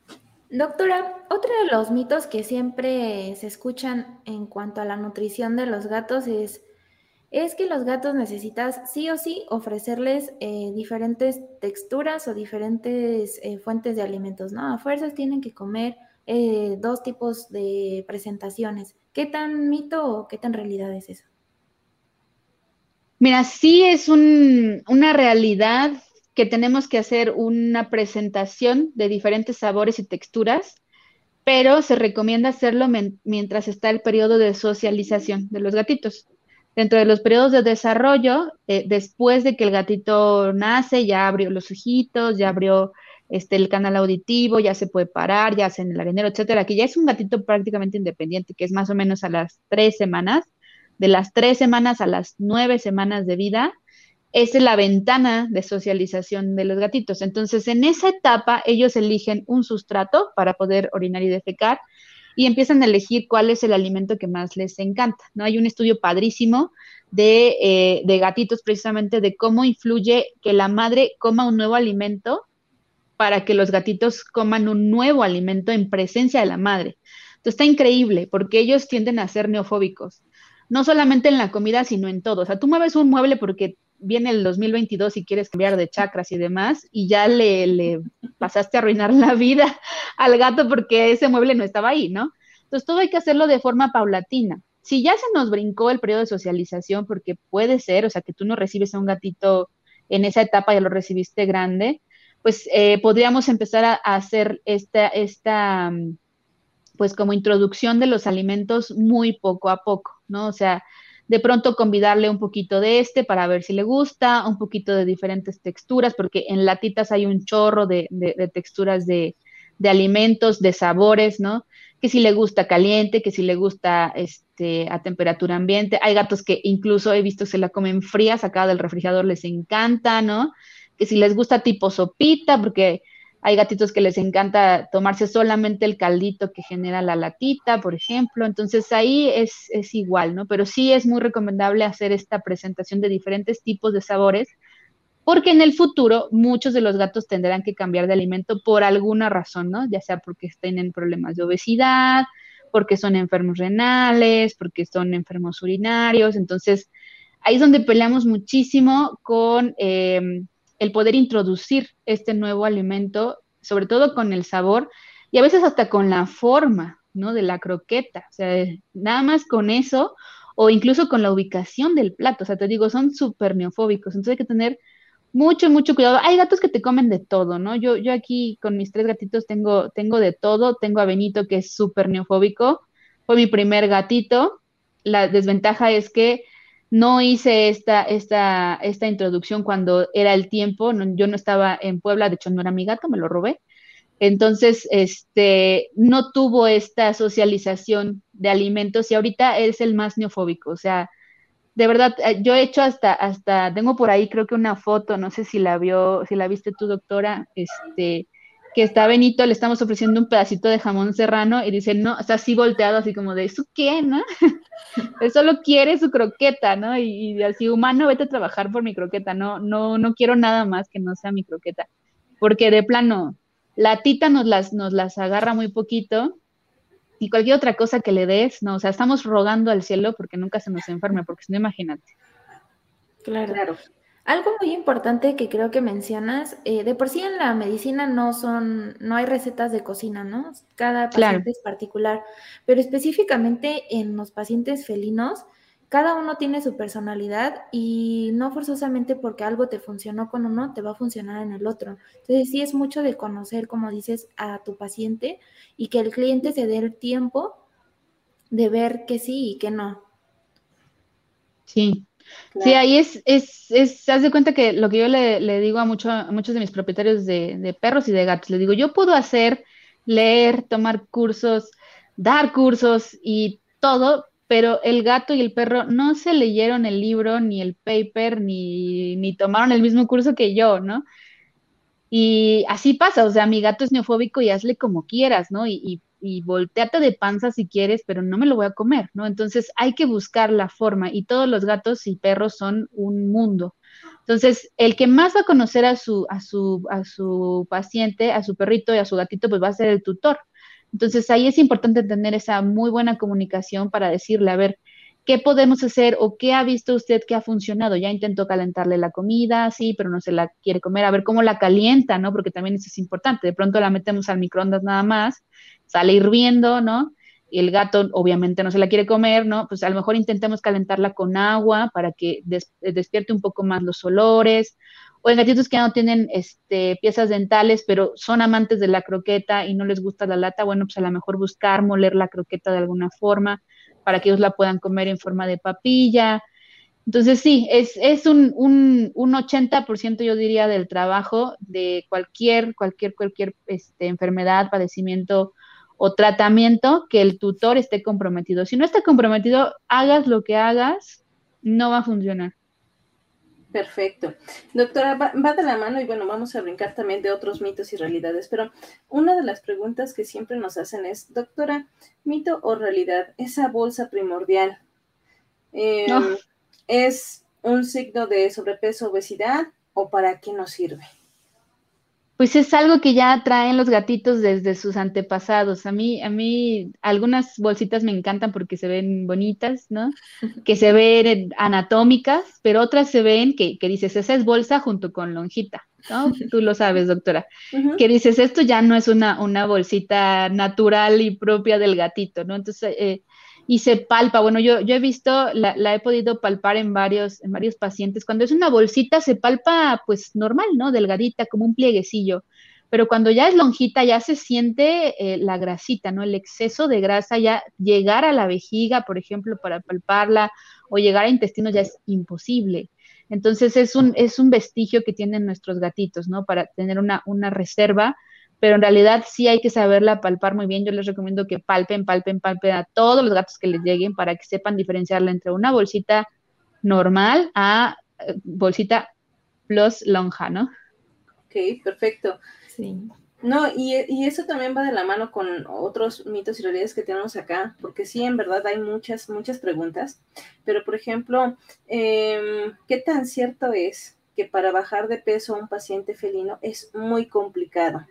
Doctora, otro de los mitos que siempre se escuchan en cuanto a la nutrición de los gatos es es que los gatos necesitas sí o sí ofrecerles eh, diferentes texturas o diferentes eh, fuentes de alimentos, ¿no? A fuerzas tienen que comer eh, dos tipos de presentaciones. ¿Qué tan mito o qué tan realidad es eso? Mira, sí es una realidad que tenemos que hacer una presentación de diferentes sabores y texturas, pero se recomienda hacerlo mientras está el periodo de socialización de los gatitos dentro de los periodos de desarrollo, eh, después de que el gatito nace, ya abrió los ojitos, ya abrió este, el canal auditivo, ya se puede parar, ya hace en el arenero, etcétera, que ya es un gatito prácticamente independiente, que es más o menos a las tres semanas, de las tres semanas a las nueve semanas de vida, es la ventana de socialización de los gatitos. Entonces, en esa etapa, ellos eligen un sustrato para poder orinar y defecar y empiezan a elegir cuál es el alimento que más les encanta, ¿no? Hay un estudio padrísimo de, eh, de gatitos precisamente de cómo influye que la madre coma un nuevo alimento para que los gatitos coman un nuevo alimento en presencia de la madre. Entonces está increíble porque ellos tienden a ser neofóbicos, no solamente en la comida, sino en todo. O sea, tú mueves un mueble porque viene el 2022 y quieres cambiar de chakras y demás, y ya le, le pasaste a arruinar la vida al gato porque ese mueble no estaba ahí, ¿no? Entonces todo hay que hacerlo de forma paulatina. Si ya se nos brincó el periodo de socialización, porque puede ser, o sea, que tú no recibes a un gatito en esa etapa, ya lo recibiste grande, pues eh, podríamos empezar a, hacer esta, esta, mm, pues como introducción de los alimentos muy poco a poco, ¿no? O sea, de pronto convidarle un poquito de este para ver si le gusta, un poquito de diferentes texturas, porque en latitas hay un chorro de, texturas de, alimentos, de sabores, ¿no? Que si le gusta caliente, que si le gusta este, a temperatura ambiente. Hay gatos que incluso he visto que se la comen fría, sacada del refrigerador, les encanta, ¿no? Que si les gusta tipo sopita, porque hay gatitos que les encanta tomarse solamente el caldito que genera la latita, por ejemplo. Entonces ahí es, igual, ¿no? Pero sí es muy recomendable hacer esta presentación de diferentes tipos de sabores, porque en el futuro muchos de los gatos tendrán que cambiar de alimento por alguna razón, ¿no? Ya sea porque estén en problemas de obesidad, porque son enfermos renales, porque son enfermos urinarios. Entonces, ahí es donde peleamos muchísimo con eh, el poder introducir este nuevo alimento, sobre todo con el sabor y a veces hasta con la forma, ¿no? De la croqueta. O sea, nada más con eso o incluso con la ubicación del plato. O sea, te digo, son súper neofóbicos. Entonces hay que tener mucho, mucho cuidado. Hay gatos que te comen de todo, ¿no? Yo, yo aquí con mis tres gatitos tengo, tengo de todo. Tengo a Benito que es súper neofóbico. Fue mi primer gatito. La desventaja es que no hice esta, esta, esta introducción cuando era el tiempo, yo no estaba en Puebla, de hecho no era mi gato, me lo robé. Entonces, este, no tuvo esta socialización de alimentos y ahorita es el más neofóbico, o sea, de verdad, eh, yo he hecho hasta, hasta, tengo por ahí creo que una foto, no sé si la vio, si la viste tu doctora, este, que está Benito, le estamos ofreciendo un pedacito de jamón serrano y dice, no, está así volteado, así como de, ¿eso qué, no? Él solo quiere su croqueta, ¿no? Y, así, humano, vete a trabajar por mi croqueta, no, no, no quiero nada más que no sea mi croqueta, porque de plano, la tita nos las, nos las agarra muy poquito y cualquier otra cosa que le des, no, o sea, estamos rogando al cielo porque nunca se nos enferme, porque si no, imagínate. Claro. claro. Algo muy importante que creo que mencionas, eh, de por sí en la medicina no son, no hay recetas de cocina, ¿no? Cada paciente es particular, pero específicamente en los pacientes felinos, cada uno tiene su personalidad y no forzosamente porque algo te funcionó con uno, te va a funcionar en el otro. Entonces sí es mucho de conocer, como dices, a tu paciente y que el cliente se dé el tiempo de ver que sí y que no. Sí, Sí, ahí es, es, es, haz de cuenta que lo que yo le, digo a, mucho, muchos de mis propietarios de, perros y de gatos, les digo, yo puedo hacer, leer, tomar cursos, dar cursos y todo, pero el gato y el perro no se leyeron el libro, ni el paper, ni, ni tomaron el mismo curso que yo, ¿no? Y así pasa, o sea, mi gato es neofóbico y hazle como quieras, ¿no? Y, y y volteate de panza si quieres, pero no me lo voy a comer, ¿no? Entonces hay que buscar la forma y todos los gatos y perros son un mundo. Entonces, el que más va a conocer a su, a su, a su paciente, a su perrito y a su gatito, pues va a ser el tutor. Entonces, ahí es importante tener esa muy buena comunicación para decirle, a ver, ¿qué podemos hacer o qué ha visto usted que ha funcionado? Ya intentó calentarle la comida, sí, pero no se la quiere comer, a ver cómo la calienta, ¿no? Porque también eso es importante. De pronto la metemos al microondas nada más, sale hirviendo, ¿no? Y el gato obviamente no se la quiere comer, ¿no? Pues a lo mejor intentemos calentarla con agua para que despierte un poco más los olores. O en gatitos que no tienen este, piezas dentales, pero son amantes de la croqueta y no les gusta la lata, bueno, pues a lo mejor buscar moler la croqueta de alguna forma para que ellos la puedan comer en forma de papilla. Entonces sí, es, es un, un, un 80% yo diría del trabajo de cualquier, cualquier, cualquier este, enfermedad, padecimiento o tratamiento que el tutor esté comprometido. Si no está comprometido, hagas lo que hagas, no va a funcionar. Perfecto. Doctora, va, de la mano y bueno, vamos a brincar también de otros mitos y realidades, pero una de las preguntas que siempre nos hacen es, doctora, mito o realidad, esa bolsa primordial em, es un signo de sobrepeso, obesidad o para qué nos sirve? Pues es algo que ya traen los gatitos desde sus antepasados. A mí, a mí algunas bolsitas me encantan porque se ven bonitas, ¿no? Que se ven anatómicas, pero otras se ven que, que dices, esa es bolsa junto con lonjita, ¿no? Tú lo sabes, doctora. Que dices, esto ya no es una, una bolsita natural y propia del gatito, ¿no? Entonces, eh, y se palpa. Bueno, yo, yo he visto, la, he podido palpar en varios, en varios pacientes. Cuando es una bolsita, se palpa pues normal, ¿no? Delgadita, como un plieguecillo. Pero cuando ya es lonjita, ya se siente eh, la grasita, ¿no? El exceso de grasa, ya llegar a la vejiga, por ejemplo, para palparla, o llegar a intestinos ya es imposible. Entonces es un, es un vestigio que tienen nuestros gatitos, ¿no? Para tener una, una reserva pero en realidad sí hay que saberla palpar muy bien. Yo les recomiendo que palpen, palpen, palpen a todos los gatos que les lleguen para que sepan diferenciarla entre una bolsita normal a eh, bolsita plus lonja, ¿no? Ok, perfecto. Sí. No, y, y, eso también va de la mano con otros mitos y realidades que tenemos acá, porque sí, en verdad hay muchas, muchas preguntas, pero por ejemplo, em, ¿qué tan cierto es que para bajar de peso a un paciente felino es muy complicado?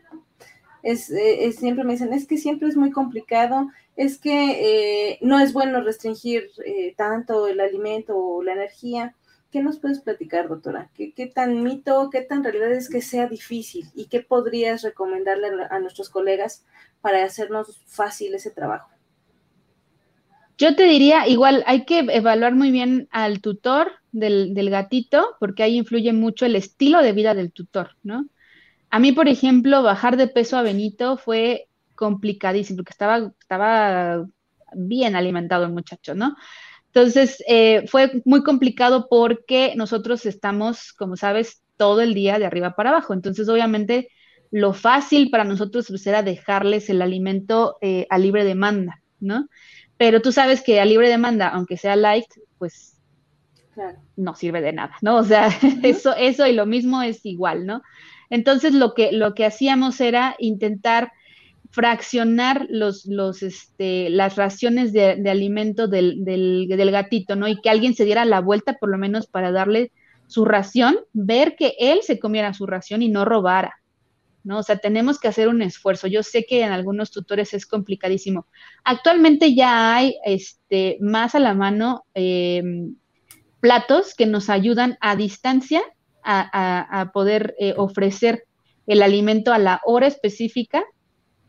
Eh, es, siempre me dicen, es que siempre es muy complicado, es que eh, no es bueno restringir eh, tanto el alimento o la energía. ¿Qué nos puedes platicar, doctora? ¿Qué, ¿Qué, tan mito, qué tan realidad es que sea difícil? ¿Y qué podrías recomendarle a nuestros colegas para hacernos fácil ese trabajo? Yo te diría, igual hay que evaluar muy bien al tutor del, del gatito, porque ahí influye mucho el estilo de vida del tutor, ¿no? A mí, por ejemplo, bajar de peso a Benito fue complicadísimo, porque estaba, estaba bien alimentado el muchacho, ¿no? Entonces, eh, fue muy complicado porque nosotros estamos, como sabes, todo el día de arriba para abajo. Entonces, obviamente, lo fácil para nosotros pues, era dejarles el alimento eh, a libre demanda, ¿no? Pero tú sabes que a libre demanda, aunque sea light, pues no sirve de nada, ¿no? O sea, eso, eso y lo mismo es igual, ¿no? Entonces lo que, lo que hacíamos era intentar fraccionar los, los, este, las raciones de, alimento del, del, del, gatito, ¿no? Y que alguien se diera la vuelta por lo menos para darle su ración, ver que él se comiera su ración y no robara, ¿no? O sea, tenemos que hacer un esfuerzo. Yo sé que en algunos tutores es complicadísimo. Actualmente ya hay este, más a la mano em, platos que nos ayudan a distancia a, poder eh, ofrecer el alimento a la hora específica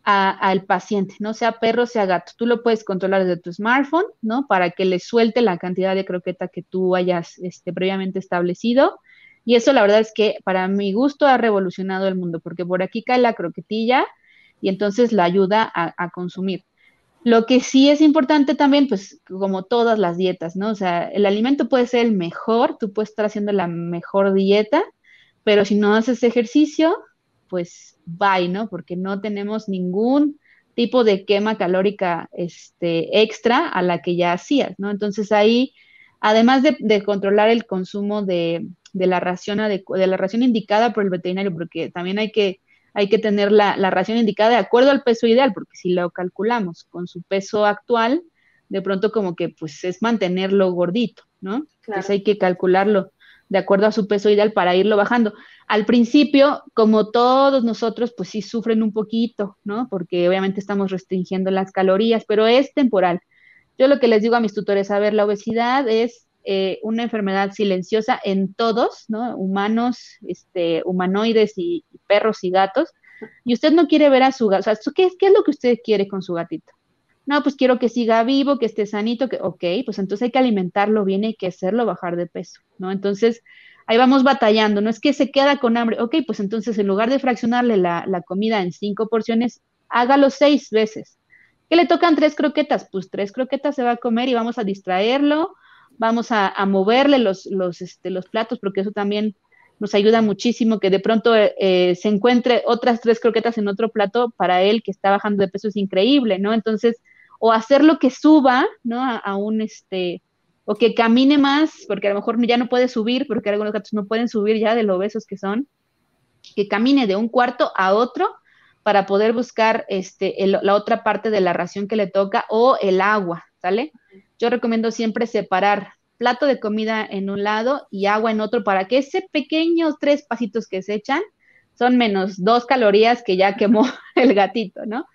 al paciente, no sea perro, sea gato. Tú lo puedes controlar desde tu smartphone, ¿no? Para que le suelte la cantidad de croqueta que tú hayas este, previamente establecido. Y eso la verdad es que para mi gusto ha revolucionado el mundo, porque por aquí cae la croquetilla y entonces la ayuda a consumir. Lo que sí es importante también, pues como todas las dietas, ¿no? O sea, el alimento puede ser el mejor, tú puedes estar haciendo la mejor dieta, pero si no haces ejercicio, pues bye, ¿no? Porque no tenemos ningún tipo de quema calórica este, extra a la que ya hacías, ¿no? Entonces ahí, además de, controlar el consumo de, la ración de la ración indicada por el veterinario, porque también hay que hay que tener la, ración indicada de acuerdo al peso ideal, porque si lo calculamos con su peso actual, de pronto como que pues es mantenerlo gordito, ¿no? Entonces hay que calcularlo de acuerdo a su peso ideal para irlo bajando. Al principio, como todos nosotros, pues sí sufren un poquito, ¿no? Porque obviamente estamos restringiendo las calorías, pero es temporal. Yo lo que les digo a mis tutores, a ver, la obesidad es eh, una enfermedad silenciosa en todos, ¿no? Humanos, este, humanoides y, perros y gatos. Y usted no quiere ver a su gato, o sea, ¿qué, ¿qué, es lo que usted quiere con su gatito? No, pues quiero que siga vivo, que esté sanito, que, ok, pues entonces hay que alimentarlo bien hay que hacerlo bajar de peso, ¿no? Entonces, ahí vamos batallando, no es que se queda con hambre, ok, pues entonces en lugar de fraccionarle la, la comida en cinco porciones, hágalo seis veces. ¿Qué le tocan tres croquetas? Pues tres croquetas se va a comer y vamos a distraerlo, vamos a, moverle los, los, este, los platos, porque eso también nos ayuda muchísimo, que de pronto eh, se encuentre otras tres croquetas en otro plato para él que está bajando de peso es increíble, ¿no? Entonces, o hacerlo que suba, ¿no? A, un, este, o que camine más, porque a lo mejor ya no puede subir, porque algunos gatos no pueden subir ya de lo obesos que son, que camine de un cuarto a otro para poder buscar este, la otra parte de la ración que le toca o el agua, ¿sale? Yo recomiendo siempre separar plato de comida en un lado y agua en otro para que ese pequeños tres pasitos que se echan son menos dos calorías que ya quemó el gatito, ¿no?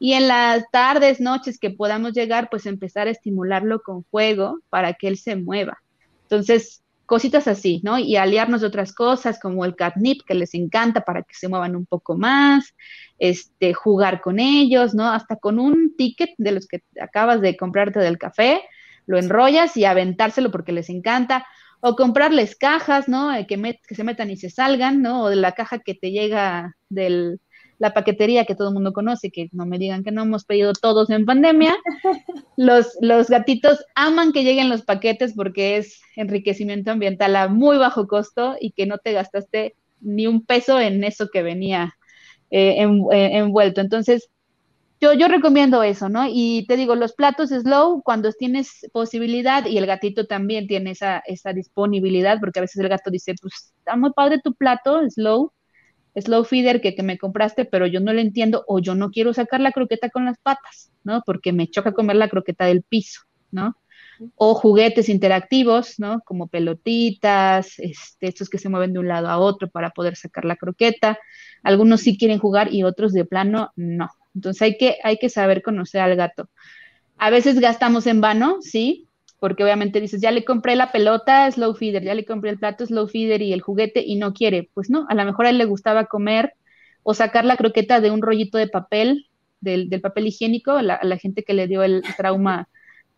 Y en las tardes, noches que podamos llegar, pues empezar a estimularlo con fuego para que él se mueva. Entonces, cositas así, ¿no? Y aliarnos de otras cosas como el catnip, que les encanta para que se muevan un poco más, este, jugar con ellos, ¿no? Hasta con un ticket de los que acabas de comprarte del café, lo enrollas y aventárselo porque les encanta. O comprarles cajas, ¿no? Eh, que, que se metan y se salgan, ¿no? O de la caja que te llega del, la paquetería que todo el mundo conoce, que no me digan que no hemos pedido todos en pandemia. Los, los gatitos aman que lleguen los paquetes porque es enriquecimiento ambiental a muy bajo costo y que no te gastaste ni un peso en eso que venía eh, eh, envuelto. Entonces, yo, yo recomiendo eso, ¿no? Y te digo, los platos slow, cuando tienes posibilidad y el gatito también tiene esa, esa disponibilidad, porque a veces el gato dice, pues está muy padre tu plato, slow, slow feeder que, que me compraste, pero yo no lo entiendo o yo no quiero sacar la croqueta con las patas, ¿no? Porque me choca comer la croqueta del piso, ¿no? O juguetes interactivos, ¿no? Como pelotitas, este, estos que se mueven de un lado a otro para poder sacar la croqueta. Algunos sí quieren jugar y otros de plano no. Entonces hay que, hay que saber conocer al gato. A veces gastamos en vano, sí, porque obviamente dices, ya le compré la pelota slow feeder, ya le compré el plato slow feeder y el juguete y no quiere. Pues no, a lo mejor a él le gustaba comer o sacar la croqueta de un rollito de papel, del, papel higiénico, a la, gente que le dio el trauma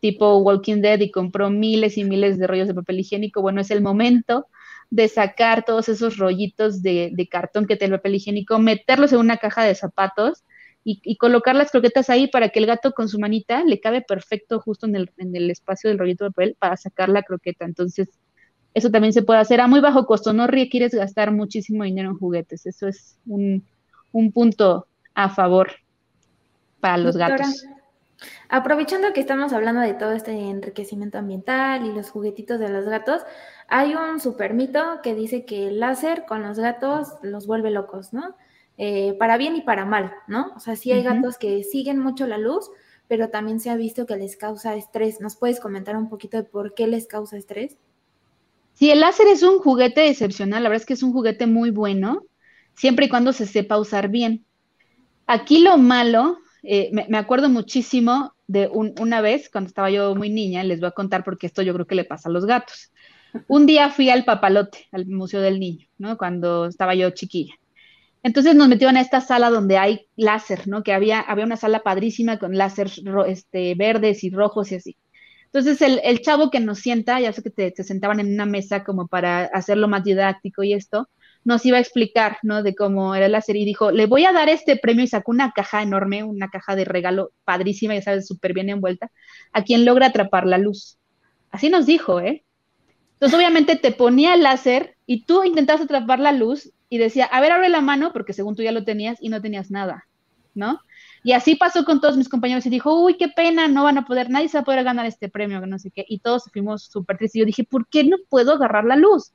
tipo Walking Dead y compró miles y miles de rollos de papel higiénico, bueno, es el momento de sacar todos esos rollitos de, de cartón que tiene el papel higiénico, meterlos en una caja de zapatos y, colocar las croquetas ahí para que el gato con su manita le cabe perfecto justo en el, en el espacio del rollito de papel para sacar la croqueta. Entonces, eso también se puede hacer a muy bajo costo. No requieres gastar muchísimo dinero en juguetes. Eso es un, punto a favor para los gatos. Aprovechando que estamos hablando de todo este enriquecimiento ambiental y los juguetitos de los gatos, hay un super mito que dice que el láser con los gatos los vuelve locos, ¿no? Eh, para bien y para mal, ¿no? O sea, sí hay gatos que siguen mucho la luz, pero también se ha visto que les causa estrés. ¿Nos puedes comentar un poquito de por qué les causa estrés? Sí, el láser es un juguete excepcional, la verdad es que es un juguete muy bueno, siempre y cuando se sepa usar bien. Aquí lo malo, eh, me, acuerdo muchísimo de una vez, cuando estaba yo muy niña, les voy a contar porque esto yo creo que le pasa a los gatos. Un día fui al papalote, al Museo del Niño, ¿no? Cuando estaba yo chiquilla. Entonces nos metieron a esta sala donde hay láser, ¿no? Que había, había una sala padrísima con láser este, verdes y rojos y así. Entonces el, el chavo que nos sienta, ya sé que te, sentaban en una mesa como para hacerlo más didáctico y esto, nos iba a explicar, ¿no? De cómo era el láser y dijo, le voy a dar este premio y sacó una caja enorme, una caja de regalo padrísima, ya sabes, súper bien envuelta, a quien logra atrapar la luz. Así nos dijo, ¿eh? Entonces obviamente te ponía el láser y tú intentabas atrapar la luz y decía, a ver, abre la mano, porque según tú ya lo tenías y no tenías nada, ¿no? Y así pasó con todos mis compañeros y dijo, uy, qué pena, no van a poder, nadie se va a poder ganar este premio, que no sé qué. Y todos fuimos súper tristes. Y yo dije, ¿por qué no puedo agarrar la luz?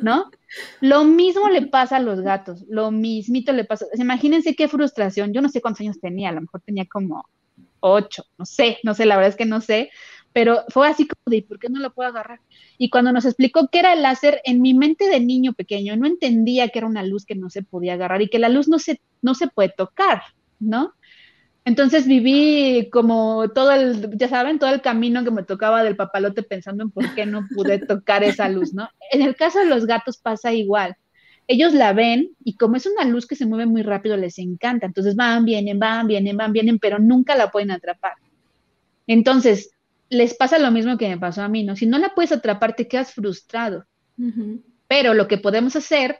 ¿No? lo mismo le pasa a los gatos, lo mismito le pasa. Imagínense qué frustración. Yo no sé cuántos años tenía, a lo mejor tenía como ocho, no sé, no sé, la verdad es que no sé, pero fue así como de, ¿por qué no lo puedo agarrar? Y cuando nos explicó qué era el láser, en mi mente de niño pequeño no entendía que era una luz que no se podía agarrar y que la luz no se, no se puede tocar, ¿no? Entonces viví como todo el, ya saben, todo el camino que me tocaba del papalote pensando en por qué no pude tocar esa luz, ¿no? En el caso de los gatos pasa igual. Ellos la ven y como es una luz que se mueve muy rápido, les encanta. Entonces van, vienen, van, vienen, van, vienen, pero nunca la pueden atrapar. Entonces, les pasa lo mismo que me pasó a mí, ¿no? Si no la puedes atrapar, te quedas frustrado. Pero lo que podemos hacer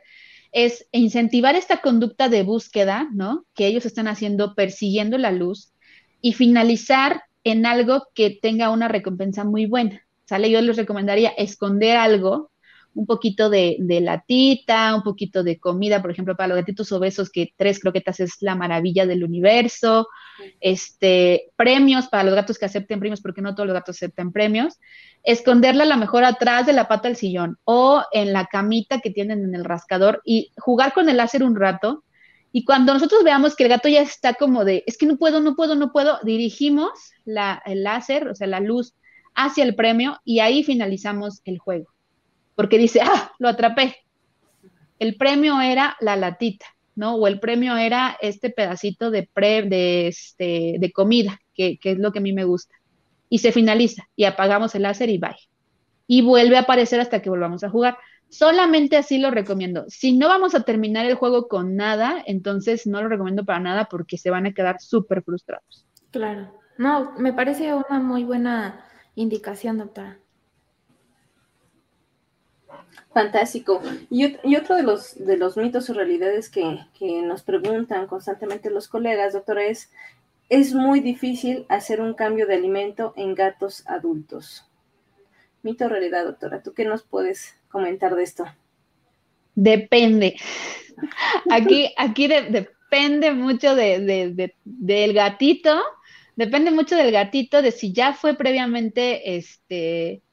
es incentivar esta conducta de búsqueda, ¿no? Que ellos están haciendo persiguiendo la luz y finalizar en algo que tenga una recompensa muy buena. ¿Sale? Yo les recomendaría esconder algo un poquito de, latita, un poquito de comida, por ejemplo, para los gatitos obesos, que tres croquetas es la maravilla del universo, este, premios para los gatos que acepten premios, porque no todos los gatos aceptan premios, esconderla a lo mejor atrás de la pata del sillón o en la camita que tienen en el rascador y jugar con el láser un rato. Y cuando nosotros veamos que el gato ya está como de, es que no puedo, no puedo, no puedo, dirigimos la, el láser, o sea, la luz hacia el premio y ahí finalizamos el juego porque dice, ah, lo atrapé. El premio era la latita, ¿no? O el premio era este pedacito de, pre, de, este, de comida, que, que es lo que a mí me gusta. Y se finaliza y apagamos el láser y bye. Y vuelve a aparecer hasta que volvamos a jugar. Solamente así lo recomiendo. Si no vamos a terminar el juego con nada, entonces no lo recomiendo para nada porque se van a quedar súper frustrados. Claro. No, me parece una muy buena indicación, doctora. Fantástico. Y, otro de los, de los mitos o realidades que, nos preguntan constantemente los colegas, doctora, es, es muy difícil hacer un cambio de alimento en gatos adultos. Mito o realidad, doctora, ¿tú qué nos puedes comentar de esto? Depende. Aquí, aquí depende mucho de, del gatito, depende mucho del gatito, de si ya fue previamente este,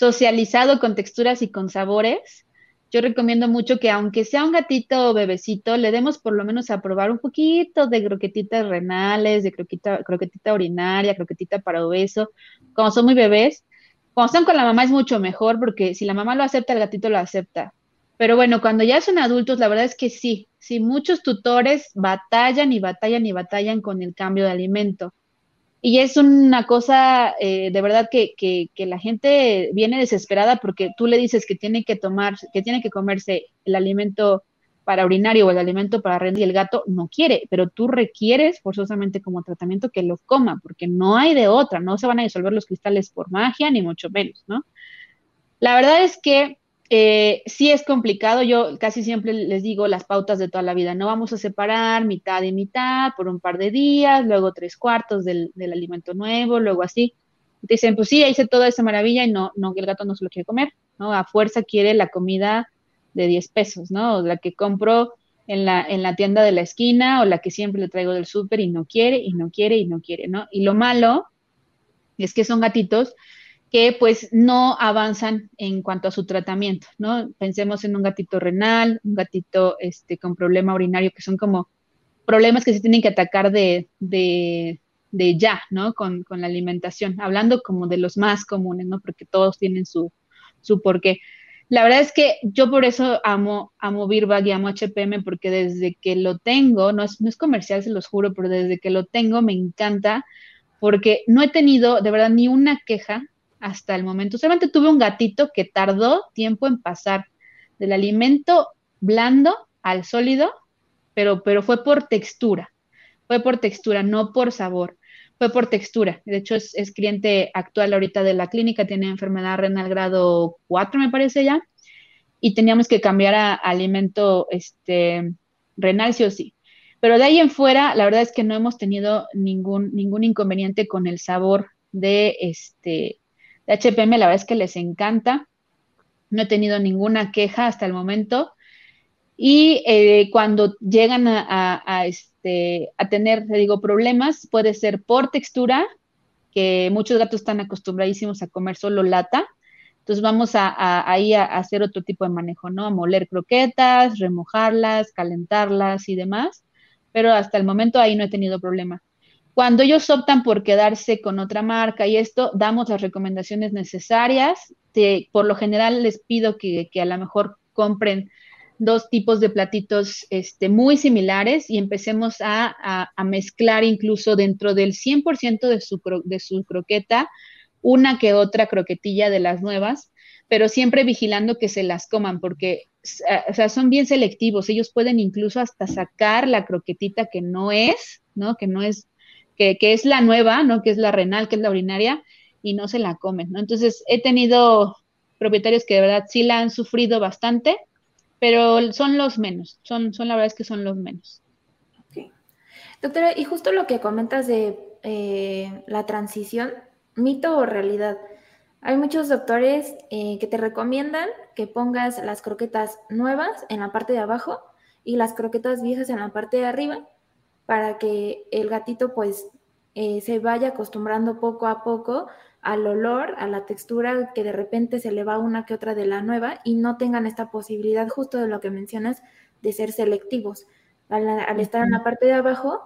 socializado con texturas y con sabores, yo recomiendo mucho que aunque sea un gatito o bebecito, le demos por lo menos a probar un poquito de croquetitas renales, de croqueta, croquetita urinaria, croquetita para obeso. Como son muy bebés, cuando están con la mamá es mucho mejor porque si la mamá lo acepta, el gatito lo acepta. Pero bueno, cuando ya son adultos, la verdad es que sí, sí, muchos tutores batallan y batallan y batallan con el cambio de alimento. Y es una cosa eh, de verdad que, que, la gente viene desesperada porque tú le dices que tiene que tomar, que tiene que comerse el alimento para urinario o el alimento para rendir y el gato no quiere, pero tú requieres forzosamente como tratamiento que lo coma, porque no hay de otra, no se van a disolver los cristales por magia, ni mucho menos, ¿no? La verdad es que eh, sí es complicado, yo casi siempre les digo las pautas de toda la vida, no vamos a separar mitad y mitad por un par de días, luego tres cuartos del, alimento nuevo, luego así. dicen, pues sí, hice toda esa maravilla y no, no, el gato no se lo quiere comer, ¿no? A fuerza quiere la comida de 10 pesos, ¿no? la que compro en la, en la tienda de la esquina o la que siempre le traigo del súper y no quiere, y no quiere, y no quiere, ¿no? Y lo malo es que son gatitos que pues no avanzan en cuanto a su tratamiento, ¿no? Pensemos en un gatito renal, un gatito este, con problema urinario, que son como problemas que se tienen que atacar de, de, de ya, ¿no? Con, con, la alimentación, hablando como de los más comunes, ¿no? Porque todos tienen su, su porqué. La verdad es que yo por eso amo, amo Birbag y amo HPM, porque desde que lo tengo, no es, no es comercial, se los juro, pero desde que lo tengo me encanta, porque no he tenido de verdad ni una queja hasta el momento. Solamente tuve un gatito que tardó tiempo en pasar del alimento blando al sólido, pero, pero fue por textura. Fue por textura, no por sabor. Fue por textura. De hecho, es, cliente actual ahorita de la clínica, tiene enfermedad renal grado 4, me parece ya, y teníamos que cambiar a, alimento este, renal sí o sí. Pero de ahí en fuera, la verdad es que no hemos tenido ningún, ningún inconveniente con el sabor de este, HPM la verdad es que les encanta. No he tenido ninguna queja hasta el momento. Y eh, cuando llegan a, este, a tener, te digo, problemas, puede ser por textura, que muchos gatos están acostumbradísimos a comer solo lata. Entonces vamos a, ahí a, hacer otro tipo de manejo, ¿no? A moler croquetas, remojarlas, calentarlas y demás. Pero hasta el momento ahí no he tenido problema. Cuando ellos optan por quedarse con otra marca y esto, damos las recomendaciones necesarias. por lo general les pido que, a lo mejor compren dos tipos de platitos este, muy similares y empecemos a, mezclar incluso dentro del 100% de su, croqueta una que otra croquetilla de las nuevas, pero siempre vigilando que se las coman porque o sea, son bien selectivos. Ellos pueden incluso hasta sacar la croquetita que no es, ¿no? Que no es que, es la nueva, ¿no? Que es la renal, que es la urinaria, y no se la comen, ¿no? Entonces, he tenido propietarios que de verdad sí la han sufrido bastante, pero son los menos, son, son la verdad es que son los menos. Doctora, y justo lo que comentas de eh, la transición, mito o realidad, Hay muchos doctores eh, que te recomiendan que pongas las croquetas nuevas en la parte de abajo y las croquetas viejas en la parte de arriba para que el gatito pues eh, se vaya acostumbrando poco a poco al olor, a la textura, que de repente se le va una que otra de la nueva y no tengan esta posibilidad justo de lo que mencionas de ser selectivos. Al, estar en la parte de abajo,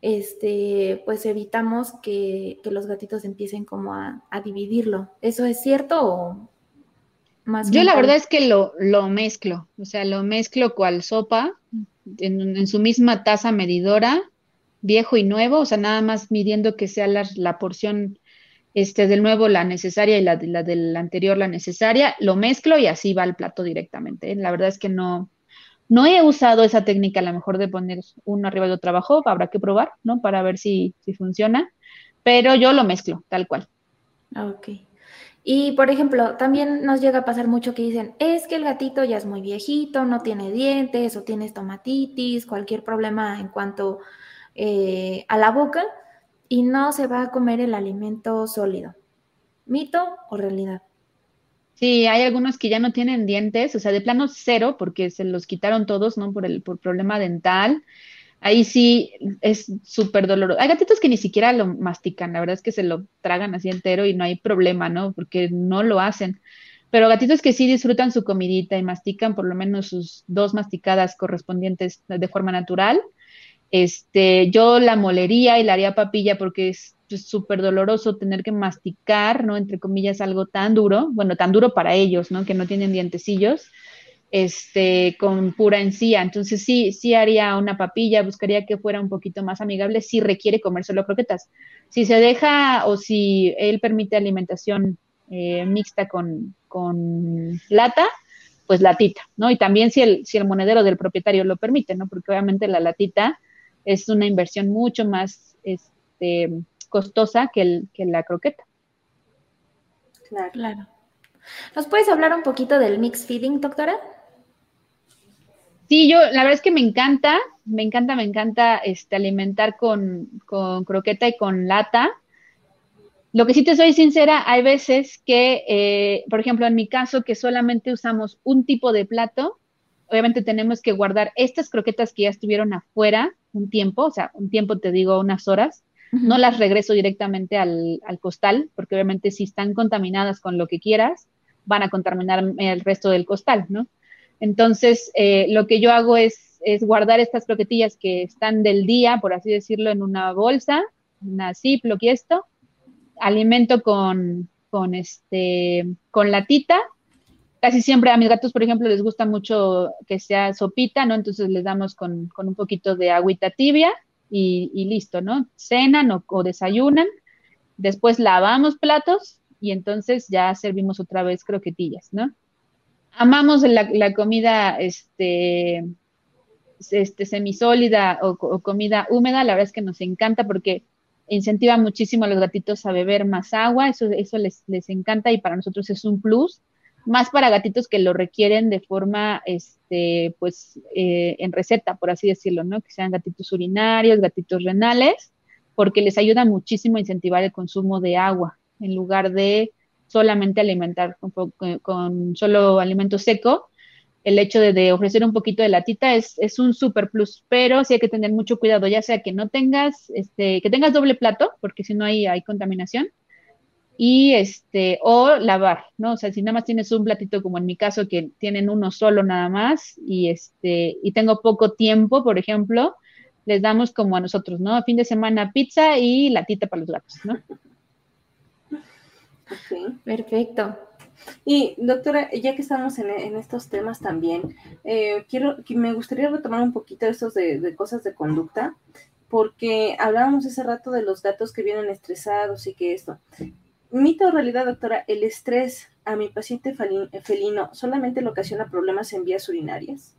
este, pues evitamos que, los gatitos empiecen como a, dividirlo. ¿Eso es cierto o más? Yo la verdad es que lo, lo, mezclo, o sea, lo mezclo cual sopa en, en, su misma taza medidora, viejo y nuevo, o sea, nada más midiendo que sea la, la porción este, del nuevo la necesaria y la, la del anterior la necesaria, lo mezclo y así va al plato directamente. ¿eh? La verdad es que no, no he usado esa técnica a lo mejor de poner uno arriba de otro abajo, habrá que probar, ¿no? Para ver si, si funciona, pero yo lo mezclo tal cual. Ah, ok. Y por ejemplo, también nos llega a pasar mucho que dicen, es que el gatito ya es muy viejito, no tiene dientes o tiene estomatitis, cualquier problema en cuanto eh, a la boca y no se va a comer el alimento sólido. ¿Mito o realidad? Sí, hay algunos que ya no tienen dientes, o sea, de plano cero, porque se los quitaron todos, ¿no? Por el por problema dental. Ahí sí es súper doloroso. Hay gatitos que ni siquiera lo mastican, la verdad es que se lo tragan así entero y no hay problema, ¿no? Porque no lo hacen. Pero gatitos que sí disfrutan su comidita y mastican por lo menos sus dos masticadas correspondientes de forma natural, este, yo la molería y la haría papilla porque es pues, súper doloroso tener que masticar, ¿no? Entre comillas, algo tan duro, bueno, tan duro para ellos, ¿no? Que no tienen dientecillos, este, con pura encía. Entonces sí, sí haría una papilla, buscaría que fuera un poquito más amigable si requiere comer solo croquetas. Si se deja o si él permite alimentación eh, mixta con, con lata, pues latita, ¿no? Y también si el, si el monedero del propietario lo permite, ¿no? Porque obviamente la latita es una inversión mucho más, este, costosa que, el, que la croqueta. Claro. claro. ¿Nos puedes hablar un poquito del mix feeding, doctora? Sí, yo la verdad es que me encanta, me encanta, me encanta este, alimentar con, con croqueta y con lata. Lo que sí te soy sincera, hay veces que, eh, por ejemplo, en mi caso, que solamente usamos un tipo de plato, obviamente tenemos que guardar estas croquetas que ya estuvieron afuera un tiempo, o sea, un tiempo te digo unas horas, no las regreso directamente al, costal, porque obviamente si están contaminadas con lo que quieras, van a contaminar el resto del costal, ¿no? Entonces, eh, lo que yo hago es, es, guardar estas croquetillas que están del día, por así decirlo, en una bolsa, una Ziploc y esto, alimento con, con, este, con latita. Casi siempre a mis gatos, por ejemplo, les gusta mucho que sea sopita, ¿no? Entonces les damos con, con un poquito de agüita tibia y, listo, ¿no? Cenan o, desayunan, después lavamos platos y entonces ya servimos otra vez croquetillas, ¿no? Amamos la, comida este, este, semisólida o, o, comida húmeda, la verdad es que nos encanta porque incentiva muchísimo a los gatitos a beber más agua, eso, eso les, les encanta y para nosotros es un plus más para gatitos que lo requieren de forma, este, pues, eh, en receta, por así decirlo, ¿no? Que sean gatitos urinarios, gatitos renales, porque les ayuda muchísimo a incentivar el consumo de agua, en lugar de solamente alimentar con, solo alimento seco. El hecho de, ofrecer un poquito de latita es, es un super plus, pero sí hay que tener mucho cuidado, ya sea que no tengas, este, que tengas doble plato, porque si no hay, hay contaminación, y este, o lavar, ¿no? O sea, si nada más tienes un platito, como en mi caso, que tienen uno solo nada más, y este, y tengo poco tiempo, por ejemplo, les damos como a nosotros, ¿no? Fin de semana pizza y latita para los gatos, ¿no? perfecto. Y doctora, ya que estamos en, estos temas también, eh, quiero, me gustaría retomar un poquito estos de, de, cosas de conducta, porque hablábamos ese rato de los gatos que vienen estresados y que esto. Mito o realidad, doctora, ¿el estrés a mi paciente felino solamente le ocasiona problemas en vías urinarias?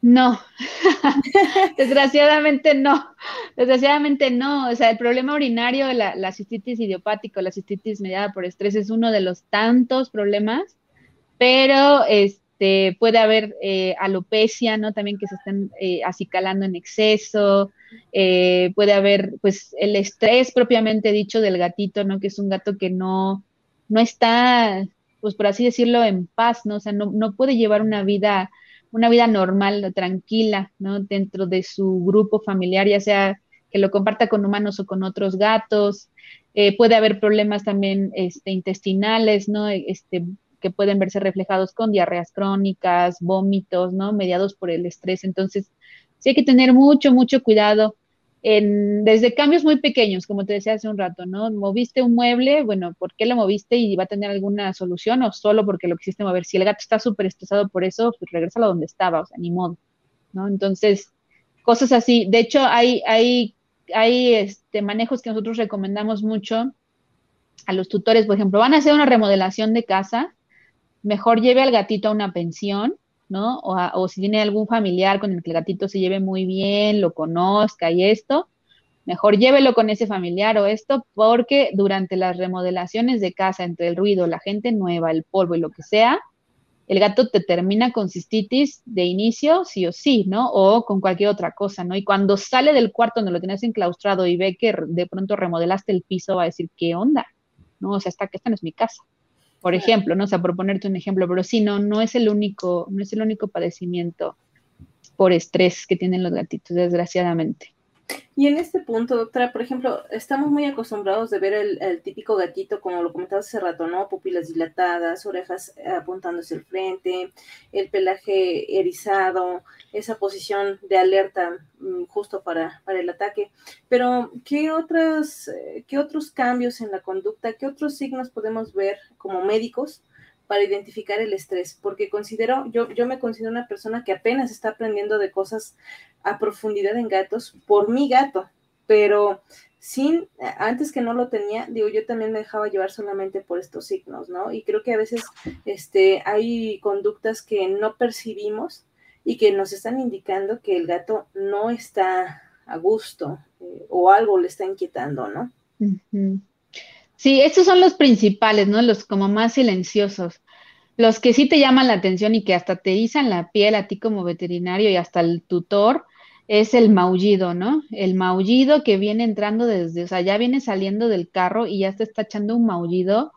No, desgraciadamente no, desgraciadamente no. O sea, el problema urinario, la, la cistitis idiopática, la cistitis mediada por estrés es uno de los tantos problemas, pero este este, puede haber eh, alopecia, ¿no? También que se están eh, acicalando en exceso, eh, puede haber, pues, el estrés propiamente dicho del gatito, ¿no? Que es un gato que no, no está, pues, por así decirlo, en paz, ¿no? O sea, no, no puede llevar una vida, una vida normal, tranquila, ¿no? Dentro de su grupo familiar, ya sea que lo comparta con humanos o con otros gatos. puede haber problemas también este, intestinales, ¿no? Este, que pueden verse reflejados con diarreas crónicas, vómitos, ¿no? Mediados por el estrés. Entonces, sí hay que tener mucho, mucho cuidado. Desde cambios muy pequeños, como te decía hace un rato, ¿no? Moviste un mueble, bueno, ¿por qué lo moviste y va a tener alguna solución o solo porque lo quisiste mover? Si el gato está súper estresado por eso, pues regresa a donde estaba, o sea, ni modo, ¿no? Entonces, cosas así. De hecho, hay, hay, hay este, manejos que nosotros recomendamos mucho a los tutores, por ejemplo, van a hacer una remodelación de casa mejor lleve al gatito a una pensión, ¿no? O, si tiene algún familiar con el que el gatito se lleve muy bien, lo conozca y esto, mejor llévelo con ese familiar o esto, porque durante las remodelaciones de casa, entre el ruido, la gente nueva, el polvo y lo que sea, el gato te termina con cistitis de inicio, sí o sí, ¿no? O con cualquier otra cosa, ¿no? Y cuando sale del cuarto donde lo tienes enclaustrado y ve que de pronto remodelaste el piso, va a decir, ¿qué onda? ¿No? O sea, hasta que esta no es mi casa por ejemplo, ¿no? O sea, por ponerte un ejemplo, pero sí, no, no es el único, no es el único padecimiento por estrés que tienen los gatitos, desgraciadamente. Y en este punto, doctora, por ejemplo, estamos muy acostumbrados de ver el, típico gatito, como lo comentabas hace rato, ¿no? Pupilas dilatadas, orejas apuntándose al frente, el pelaje erizado, esa posición de alerta mm, justo para, para el ataque. Pero, ¿qué, otras, eh, ¿qué otros cambios en la conducta, qué otros signos podemos ver como médicos? Para identificar el estrés, porque considero, yo, yo me considero una persona que apenas está aprendiendo de cosas a profundidad en gatos por mi gato, pero sin, antes que no lo tenía, digo, yo también me dejaba llevar solamente por estos signos, ¿no? Y creo que a veces este, hay conductas que no percibimos y que nos están indicando que el gato no está a gusto eh, o algo le está inquietando, ¿no? Sí, estos son los principales, ¿no? Los como más silenciosos. Los que sí te llaman la atención y que hasta te izan la piel a ti como veterinario y hasta el tutor es el maullido, ¿no? El maullido que viene entrando desde, o sea, ya viene saliendo del carro y ya te está echando un maullido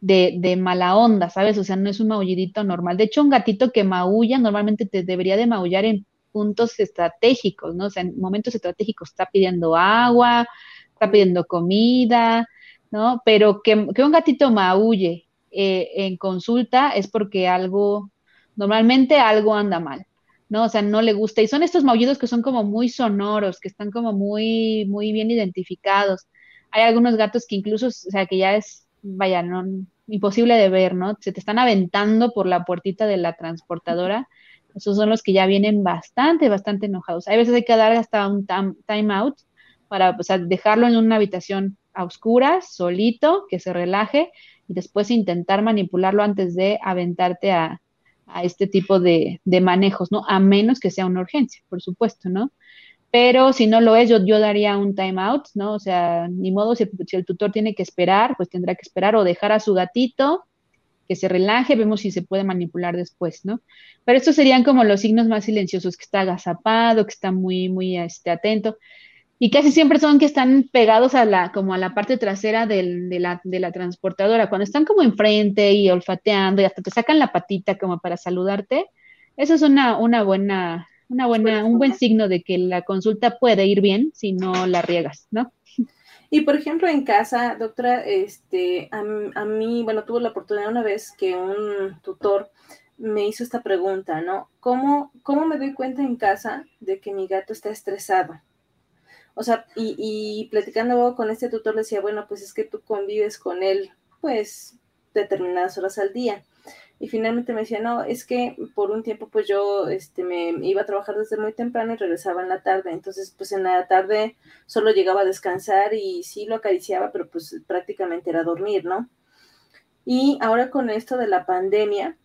de, de mala onda, ¿sabes? O sea, no es un maullidito normal. De hecho, un gatito que maulla normalmente te debería de maullar en puntos estratégicos, ¿no? O sea, en momentos estratégicos está pidiendo agua, está pidiendo comida, ¿no? Pero que, un gatito maulle eh, en consulta es porque algo, normalmente algo anda mal, ¿no? O sea, no le gusta. Y son estos maullidos que son como muy sonoros, que están como muy, muy bien identificados. Hay algunos gatos que incluso, o sea, que ya es, vaya, no, imposible de ver, ¿no? Se te están aventando por la puertita de la transportadora. Esos son los que ya vienen bastante, bastante enojados. Hay veces hay que dar hasta un time out para o sea, dejarlo en una habitación a oscuras, solito, que se relaje y después intentar manipularlo antes de aventarte a, este tipo de, manejos, ¿no? A menos que sea una urgencia, por supuesto, ¿no? Pero si no lo es, yo, daría un time out, ¿no? O sea, ni modo, si, el tutor tiene que esperar, pues tendrá que esperar o dejar a su gatito que se relaje, vemos si se puede manipular después, ¿no? Pero estos serían como los signos más silenciosos, que está agazapado, que está muy, muy este, atento y casi siempre son que están pegados a la, como a la parte trasera del, de, la, de la transportadora. Cuando están como enfrente y olfateando y hasta te sacan la patita como para saludarte, eso es una, una buena, una buena, un buen signo de que la consulta puede ir bien si no la riegas, ¿no? Y por ejemplo, en casa, doctora, este, a, a mí, bueno, tuve la oportunidad una vez que un tutor me hizo esta pregunta, ¿no? ¿Cómo, ¿Cómo me doy cuenta en casa de que mi gato está estresado? O sea, y, platicando con este tutor decía, bueno, pues es que tú convives con él, pues, determinadas horas al día. Y finalmente me decía, no, es que por un tiempo pues yo este, me iba a trabajar desde muy temprano y regresaba en la tarde. Entonces pues en la tarde solo llegaba a descansar y sí lo acariciaba, pero pues prácticamente era dormir, ¿no? Y ahora con esto de la pandemia,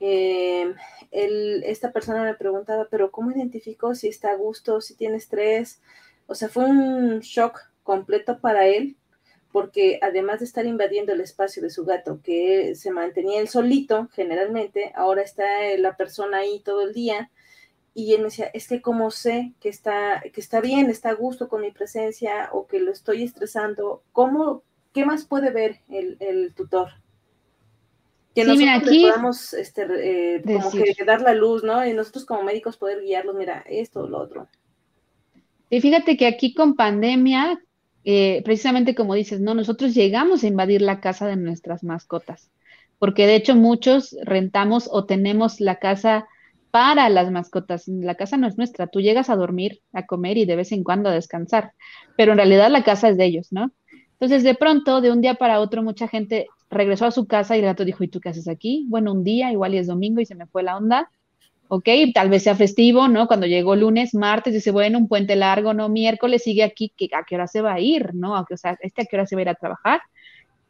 eh, esta persona me preguntaba, pero ¿cómo identifico si está a gusto, si tiene estrés? O sea, fue un shock completo para él, porque además de estar invadiendo el espacio de su gato, que se mantenía él solito generalmente, ahora está la persona ahí todo el día. Y él me decía, es que como sé que está, que está bien, está a gusto con mi presencia o que lo estoy estresando, ¿cómo, qué más puede ver el, tutor? Que nosotros aquí, podamos este, eh, como que dar la luz, ¿no? Y nosotros como médicos poder guiarlos, mira, esto o lo otro. Y fíjate que aquí con pandemia eh, precisamente como dices, no, nosotros llegamos a invadir la casa de nuestras mascotas, porque de hecho muchos rentamos o tenemos la casa para las mascotas. La casa no es nuestra, tú llegas a dormir, a comer y de vez en cuando a descansar, pero en realidad la casa es de ellos, ¿no? Entonces, de pronto, de un día para otro, mucha gente regresó a su casa y el gato dijo, ¿y tú qué haces aquí? Bueno, un día, igual y es domingo y se me fue la onda. ¿Ok? Tal vez sea festivo, ¿no? Cuando llegó lunes, martes, dice, bueno, un puente largo, ¿no? Miércoles sigue aquí, ¿a qué hora se va a ir, ¿no? O sea, ¿este a qué hora se va a ir a trabajar?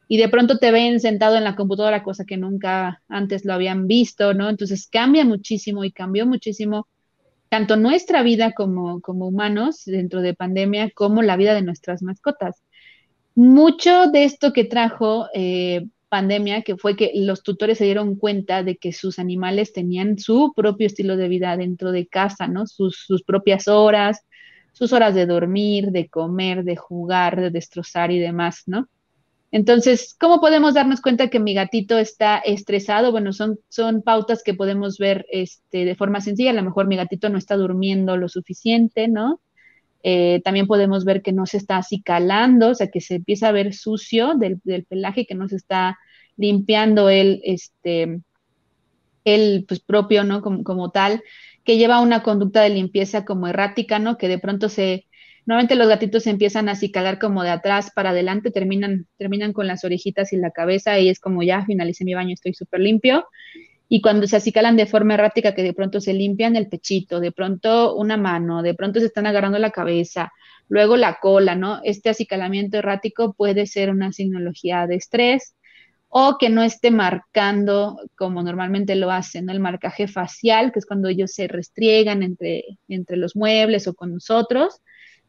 Y de pronto te ven sentado en la computadora, cosa que nunca antes lo habían visto, ¿no? Entonces cambia muchísimo y cambió muchísimo tanto nuestra vida como, como humanos dentro de pandemia, como la vida de nuestras mascotas. Mucho de esto que trajo eh, pandemia, que fue que los tutores se dieron cuenta de que sus animales tenían su propio estilo de vida dentro de casa, ¿no? Sus, propias horas, sus horas de dormir, de comer, de jugar, de destrozar y demás, ¿no? Entonces, ¿cómo podemos darnos cuenta que mi gatito está estresado? Bueno, son, son pautas que podemos ver este, de forma sencilla. A lo mejor mi gatito no está durmiendo lo suficiente, ¿no? Eh, también podemos ver que no se está acicalando, o sea, que se empieza a ver sucio del, del pelaje, que no se está limpiando el, este, el pues, propio, ¿no? Como, como, tal, que lleva una conducta de limpieza como errática, ¿no? Que de pronto se, normalmente los gatitos empiezan a acicalar como de atrás para adelante, terminan, terminan con las orejitas y la cabeza y es como ya finalicé mi baño, estoy súper limpio. Y cuando se acicalan de forma errática, que de pronto se limpian el pechito, de pronto una mano, de pronto se están agarrando la cabeza, luego la cola, ¿no? Este acicalamiento errático puede ser una signología de estrés, o que no esté marcando como normalmente lo hacen, el marcaje facial, que es cuando ellos se restriegan entre, entre los muebles o con nosotros.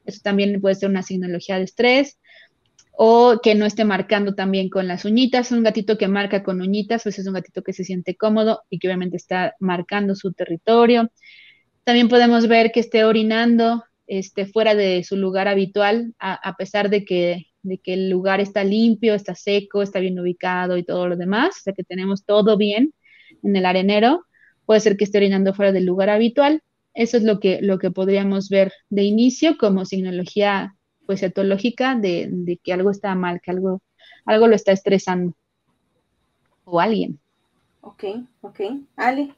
Eso también puede ser una signología de estrés. O que no esté marcando también con las uñitas. Un gatito que marca con uñitas, pues es un gatito que se siente cómodo y que obviamente está marcando su territorio. También podemos ver que esté orinando este, fuera de su lugar habitual, a pesar de que de que el lugar está limpio, está seco, está bien ubicado y todo lo demás, o sea que tenemos todo bien en el arenero, puede ser que esté orinando fuera del lugar habitual. Eso es lo que, lo que podríamos ver de inicio como signología pues etológica de, de que algo está mal, que algo, algo lo está estresando o alguien. Ok, ok. Ale.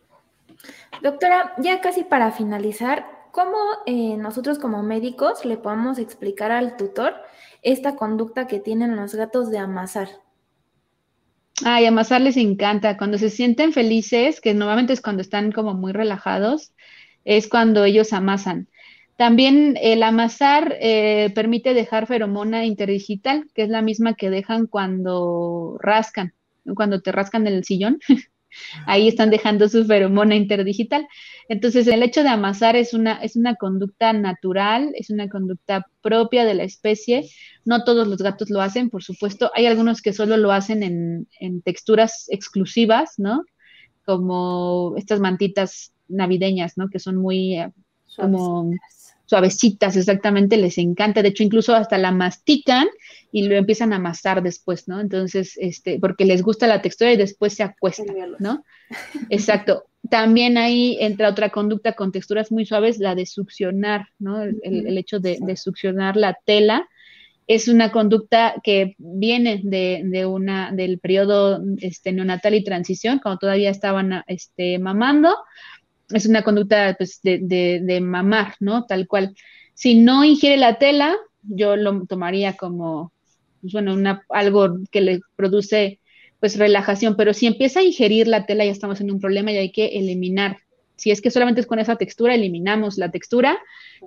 Doctora, ya casi para finalizar, ¿cómo eh, nosotros como médicos le podemos explicar al tutor esta conducta que tienen los gatos de amasar. Ay, amasar les encanta. Cuando se sienten felices, que normalmente es cuando están como muy relajados, es cuando ellos amasan. También el amasar eh, permite dejar feromona interdigital, que es la misma que dejan cuando rascan, cuando te rascan el sillón. Ahí están dejando su feromona interdigital. Entonces, el hecho de amasar es una, es una conducta natural, es una conducta propia de la especie. No todos los gatos lo hacen, por supuesto. Hay algunos que solo lo hacen en, texturas exclusivas, ¿no? Como estas mantitas navideñas, ¿no? Que son muy eh, como suavecitas, exactamente, les encanta. De hecho, incluso hasta la mastican y lo empiezan a amasar después, ¿no? Entonces, este, porque les gusta la textura y después se acuestan, ¿no? Exacto. También ahí entra otra conducta con texturas muy suaves, la de succionar, ¿no? El, hecho de, succionar la tela es una conducta que viene de, una, del periodo este, neonatal y transición, cuando todavía estaban este, mamando. Es una conducta pues, de, de mamar, ¿no? Tal cual. Si no ingiere la tela, yo lo tomaría como, pues, bueno, una, algo que le produce pues relajación, pero si empieza a ingerir la tela ya estamos en un problema y hay que eliminar. Si es que solamente es con esa textura, eliminamos la textura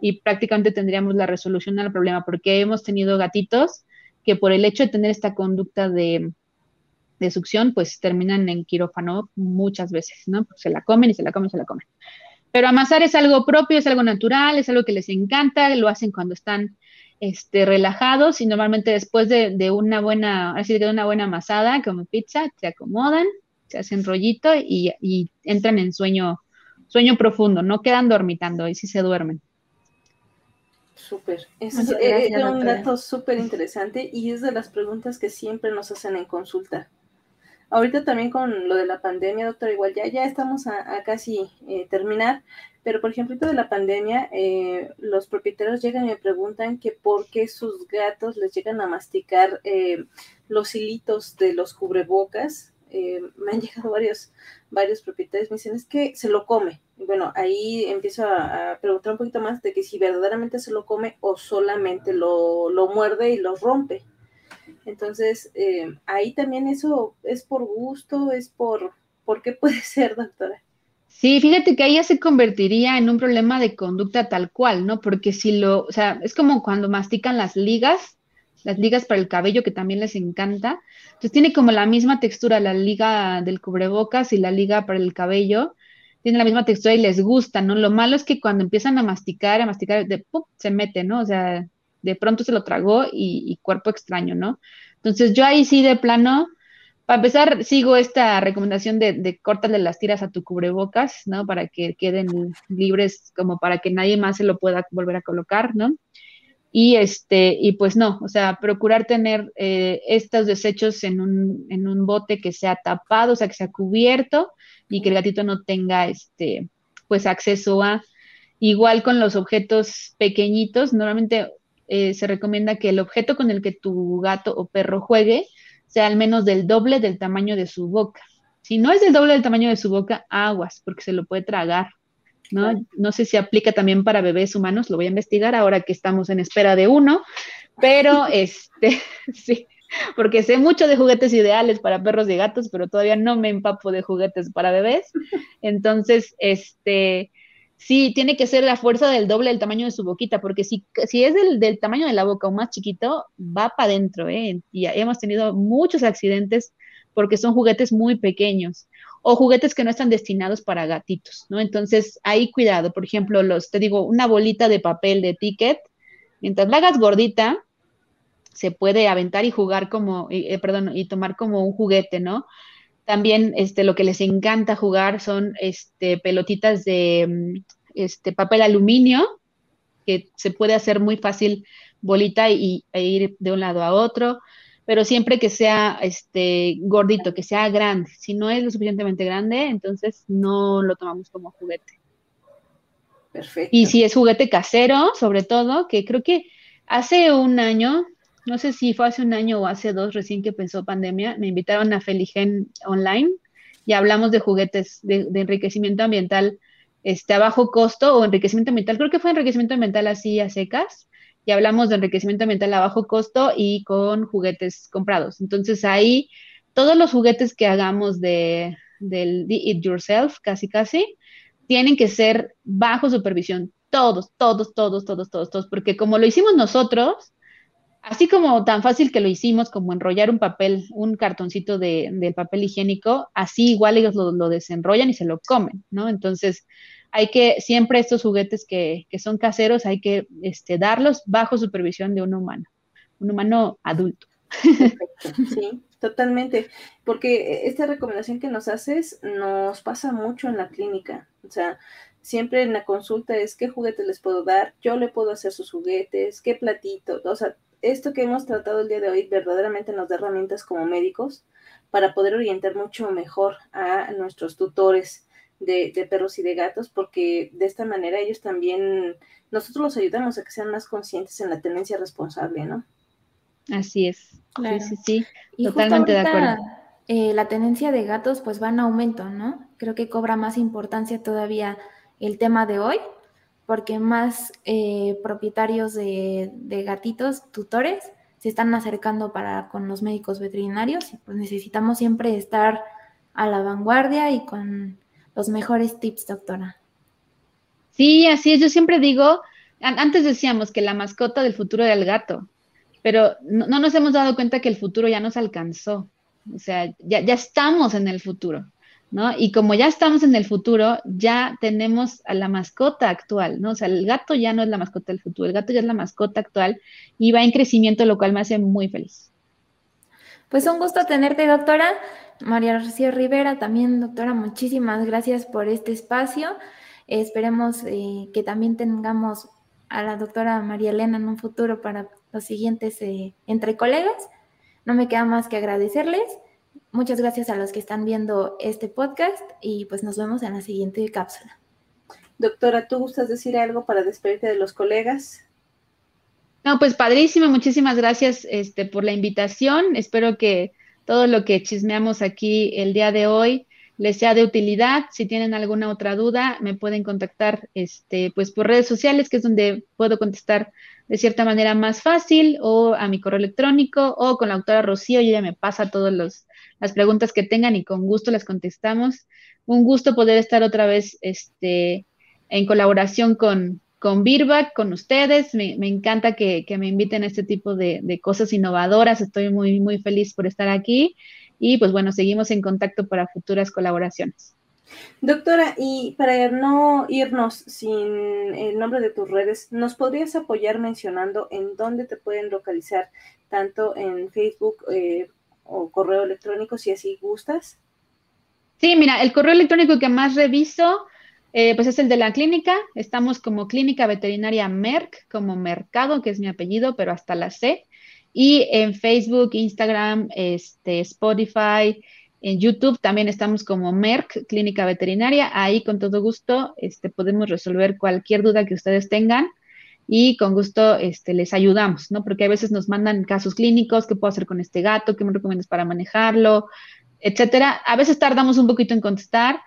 y prácticamente tendríamos la resolución al problema, porque hemos tenido gatitos que por el hecho de tener esta conducta de, de succión, pues terminan en quirófano muchas veces, ¿no? se la comen y se la comen y se la comen. Pero amasar es algo propio, es algo natural, es algo que les encanta, lo hacen cuando están este, relajados y normalmente después de, una buena, así de una buena amasada, como pizza, se acomodan, se hacen rollito y, entran en sueño, sueño profundo, no quedan dormitando y sí se duermen. Súper. Es, un dato súper interesante y es de las preguntas que siempre nos hacen en consulta. Ahorita también con lo de la pandemia, doctor, igual ya, ya estamos a, casi eh, terminar, pero por ejemplo, de la pandemia, eh, los propietarios llegan y me preguntan que por qué sus gatos les llegan a masticar eh, los hilitos de los cubrebocas. me han llegado varios, varios propietarios, me dicen, es que se lo come. Bueno, ahí empiezo a, preguntar un poquito más de que si verdaderamente se lo come o solamente lo, lo muerde y lo rompe. Entonces, eh, ahí también eso es por gusto, es por, ¿por qué puede ser, doctora? Sí, fíjate que ahí ya se convertiría en un problema de conducta tal cual, ¿no? Porque si lo, o sea, es como cuando mastican las ligas, las ligas para el cabello que también les encanta. Entonces tiene como la misma textura la liga del cubrebocas y la liga para el cabello. Tiene la misma textura y les gusta, ¿no? Lo malo es que cuando empiezan a masticar, a masticar, de ¡pum! se mete, ¿no? O sea, de pronto se lo tragó y, cuerpo extraño, ¿no? Entonces yo ahí sí de plano, para empezar, sigo esta recomendación de, de córtale las tiras a tu cubrebocas, ¿no? Para que queden libres, como para que nadie más se lo pueda volver a colocar, ¿no? Y este, y pues no, o sea, procurar tener eh, estos desechos en un, en un bote que sea tapado, o sea, que sea cubierto y que el gatito no tenga este, pues acceso a. Igual con los objetos pequeñitos, normalmente eh, se recomienda que el objeto con el que tu gato o perro juegue sea al menos del doble del tamaño de su boca. Si no es del doble del tamaño de su boca, aguas, porque se lo puede tragar. ¿no? No sé si aplica también para bebés humanos, lo voy a investigar ahora que estamos en espera de uno, pero este, sí, porque sé mucho de juguetes ideales para perros y gatos, pero todavía no me empapo de juguetes para bebés. Entonces, este, sí, tiene que ser la fuerza del doble del tamaño de su boquita, porque si, si es del, del tamaño de la boca o más chiquito, va para adentro, ¿eh? Y hemos tenido muchos accidentes porque son juguetes muy pequeños o juguetes que no están destinados para gatitos, ¿no? Entonces, ahí cuidado, por ejemplo, los, te digo, una bolita de papel de ticket, mientras la hagas gordita, se puede aventar y jugar como, eh, perdón, y tomar como un juguete, ¿no? También este, lo que les encanta jugar son este, pelotitas de mm, este, papel aluminio, que se puede hacer muy fácil bolita y, e ir de un lado a otro, pero siempre que sea este, gordito, que sea grande. Si no es lo suficientemente grande, entonces no lo tomamos como juguete. Perfecto. Y si es juguete casero, sobre todo, que creo que hace un año no sé si fue hace un año o hace dos recién que empezó pandemia, me invitaron a Feligen Online y hablamos de juguetes de, enriquecimiento ambiental este, a bajo costo o enriquecimiento ambiental, creo que fue enriquecimiento ambiental así a secas, y hablamos de enriquecimiento ambiental a bajo costo y con juguetes comprados. Entonces ahí todos los juguetes que hagamos de, del It Yourself, casi casi, tienen que ser bajo supervisión. Todos, todos, todos, todos, todos, todos, porque como lo hicimos nosotros, así como tan fácil que lo hicimos como enrollar un papel, un cartoncito de, papel higiénico, así igual ellos lo, desenrollan y se lo comen, ¿no? Entonces, hay que, siempre estos juguetes que, son caseros, hay que este, darlos bajo supervisión de un humano, un humano adulto. Sí, totalmente, porque esta recomendación que nos haces nos pasa mucho en la clínica, o sea, siempre en la consulta es qué juguetes les puedo dar, yo le puedo hacer sus juguetes, qué platito, o sea, esto que hemos tratado el día de hoy verdaderamente nos da herramientas como médicos para poder orientar mucho mejor a nuestros tutores de, perros y de gatos, porque de esta manera ellos también, nosotros los ayudamos a que sean más conscientes en la tenencia responsable, ¿no? Así es. Sí, sí, sí. Totalmente de acuerdo. Eh, la tenencia de gatos pues va en aumento, ¿no? Creo que cobra más importancia todavía el tema de hoy, porque más eh, propietarios de, gatitos, tutores, se están acercando para con los médicos veterinarios y pues necesitamos siempre estar a la vanguardia y con los mejores tips, doctora. Sí, así es. Yo siempre digo, antes decíamos que la mascota del futuro era el gato, pero no, no, nos hemos dado cuenta que el futuro ya nos alcanzó. O sea, ya estamos en el futuro. ¿No? Y como ya estamos en el futuro, ya tenemos a la mascota actual, ¿no? O sea, el gato ya no es la mascota del futuro, el gato ya es la mascota actual y va en crecimiento, lo cual me hace muy feliz. Pues un gusto tenerte, doctora. María Rocío Rivera, también, doctora, muchísimas gracias por este espacio. esperemos eh, que también tengamos a la doctora María Elena en un futuro para los siguientes eh, entre colegas. No me queda más que agradecerles Muchas gracias a los que están viendo este podcast y pues nos vemos en la siguiente cápsula. Doctora, ¿tú gustas decir algo para despedirte de los colegas? No, pues padrísimo, muchísimas gracias este, por la invitación. Espero que todo lo que chismeamos aquí el día de hoy les sea de utilidad. Si tienen alguna otra duda, me pueden contactar este, pues por redes sociales, que es donde puedo contestar de cierta manera más fácil, o a mi correo electrónico, o con la doctora Rocío, y ella me pasa todos los las preguntas que tengan y con gusto las contestamos. Un gusto poder estar otra vez este, en colaboración con, con Birback, con ustedes. Me, encanta que, me inviten a este tipo de, cosas innovadoras. Estoy muy, muy feliz por estar aquí. Y pues bueno, seguimos en contacto para futuras colaboraciones. Doctora, y para no irnos sin el nombre de tus redes, ¿nos podrías apoyar mencionando en dónde te pueden localizar, tanto en Facebook, eh, o correo electrónico si así gustas? Sí, mira, el correo electrónico que más reviso, eh, pues es el de la clínica. Estamos como Clínica Veterinaria Merck, como Mercado, que es mi apellido, pero hasta la C. Y en Facebook, Instagram, este, Spotify, en YouTube también estamos como Merck, Clínica Veterinaria. Ahí con todo gusto este, podemos resolver cualquier duda que ustedes tengan y con gusto este, les ayudamos, ¿no? Porque a veces nos mandan casos clínicos, ¿qué puedo hacer con este gato? ¿Qué me recomiendas para manejarlo? Etcétera. A veces tardamos un poquito en contestar.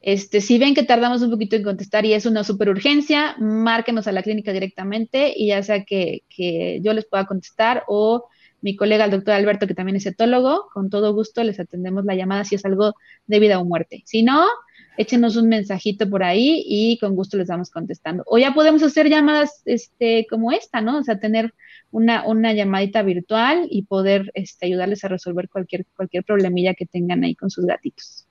Este, si ven que tardamos un poquito en contestar y es una super urgencia, márquenos a la clínica directamente y ya sea que, que yo les pueda contestar o mi colega el doctor Alberto, que también es etólogo, con todo gusto les atendemos la llamada si es algo de vida o muerte. Si no, échenos un mensajito por ahí y con gusto les vamos contestando. O ya podemos hacer llamadas este, como esta, ¿no? O sea, tener una, una llamadita virtual y poder este, ayudarles a resolver cualquier, cualquier problemilla que tengan ahí con sus gatitos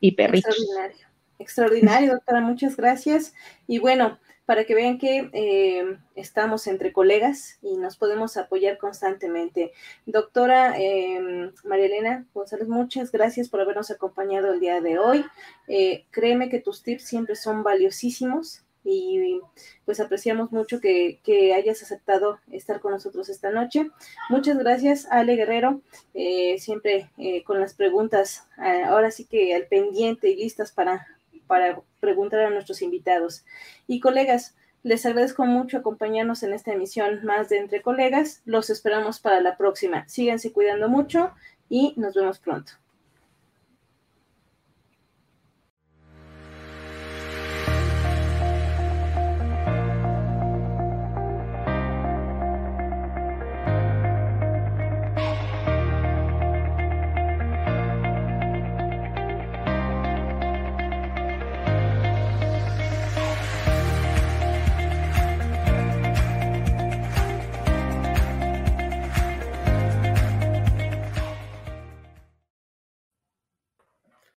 y perritos. Extraordinario, extraordinario, doctora, muchas gracias. Y bueno, para que vean que eh, estamos entre colegas y nos podemos apoyar constantemente. Doctora eh, María Elena González, muchas gracias por habernos acompañado el día de hoy. Eh, créeme que tus tips siempre son valiosísimos y pues apreciamos mucho que, hayas aceptado estar con nosotros esta noche. Muchas gracias, Ale Guerrero, siempre con las preguntas, ahora sí que al pendiente y listas para para preguntar a nuestros invitados. Y colegas, les agradezco mucho acompañarnos en esta emisión más de Entre Colegas. Los esperamos para la próxima. Síganse cuidando mucho y nos vemos pronto.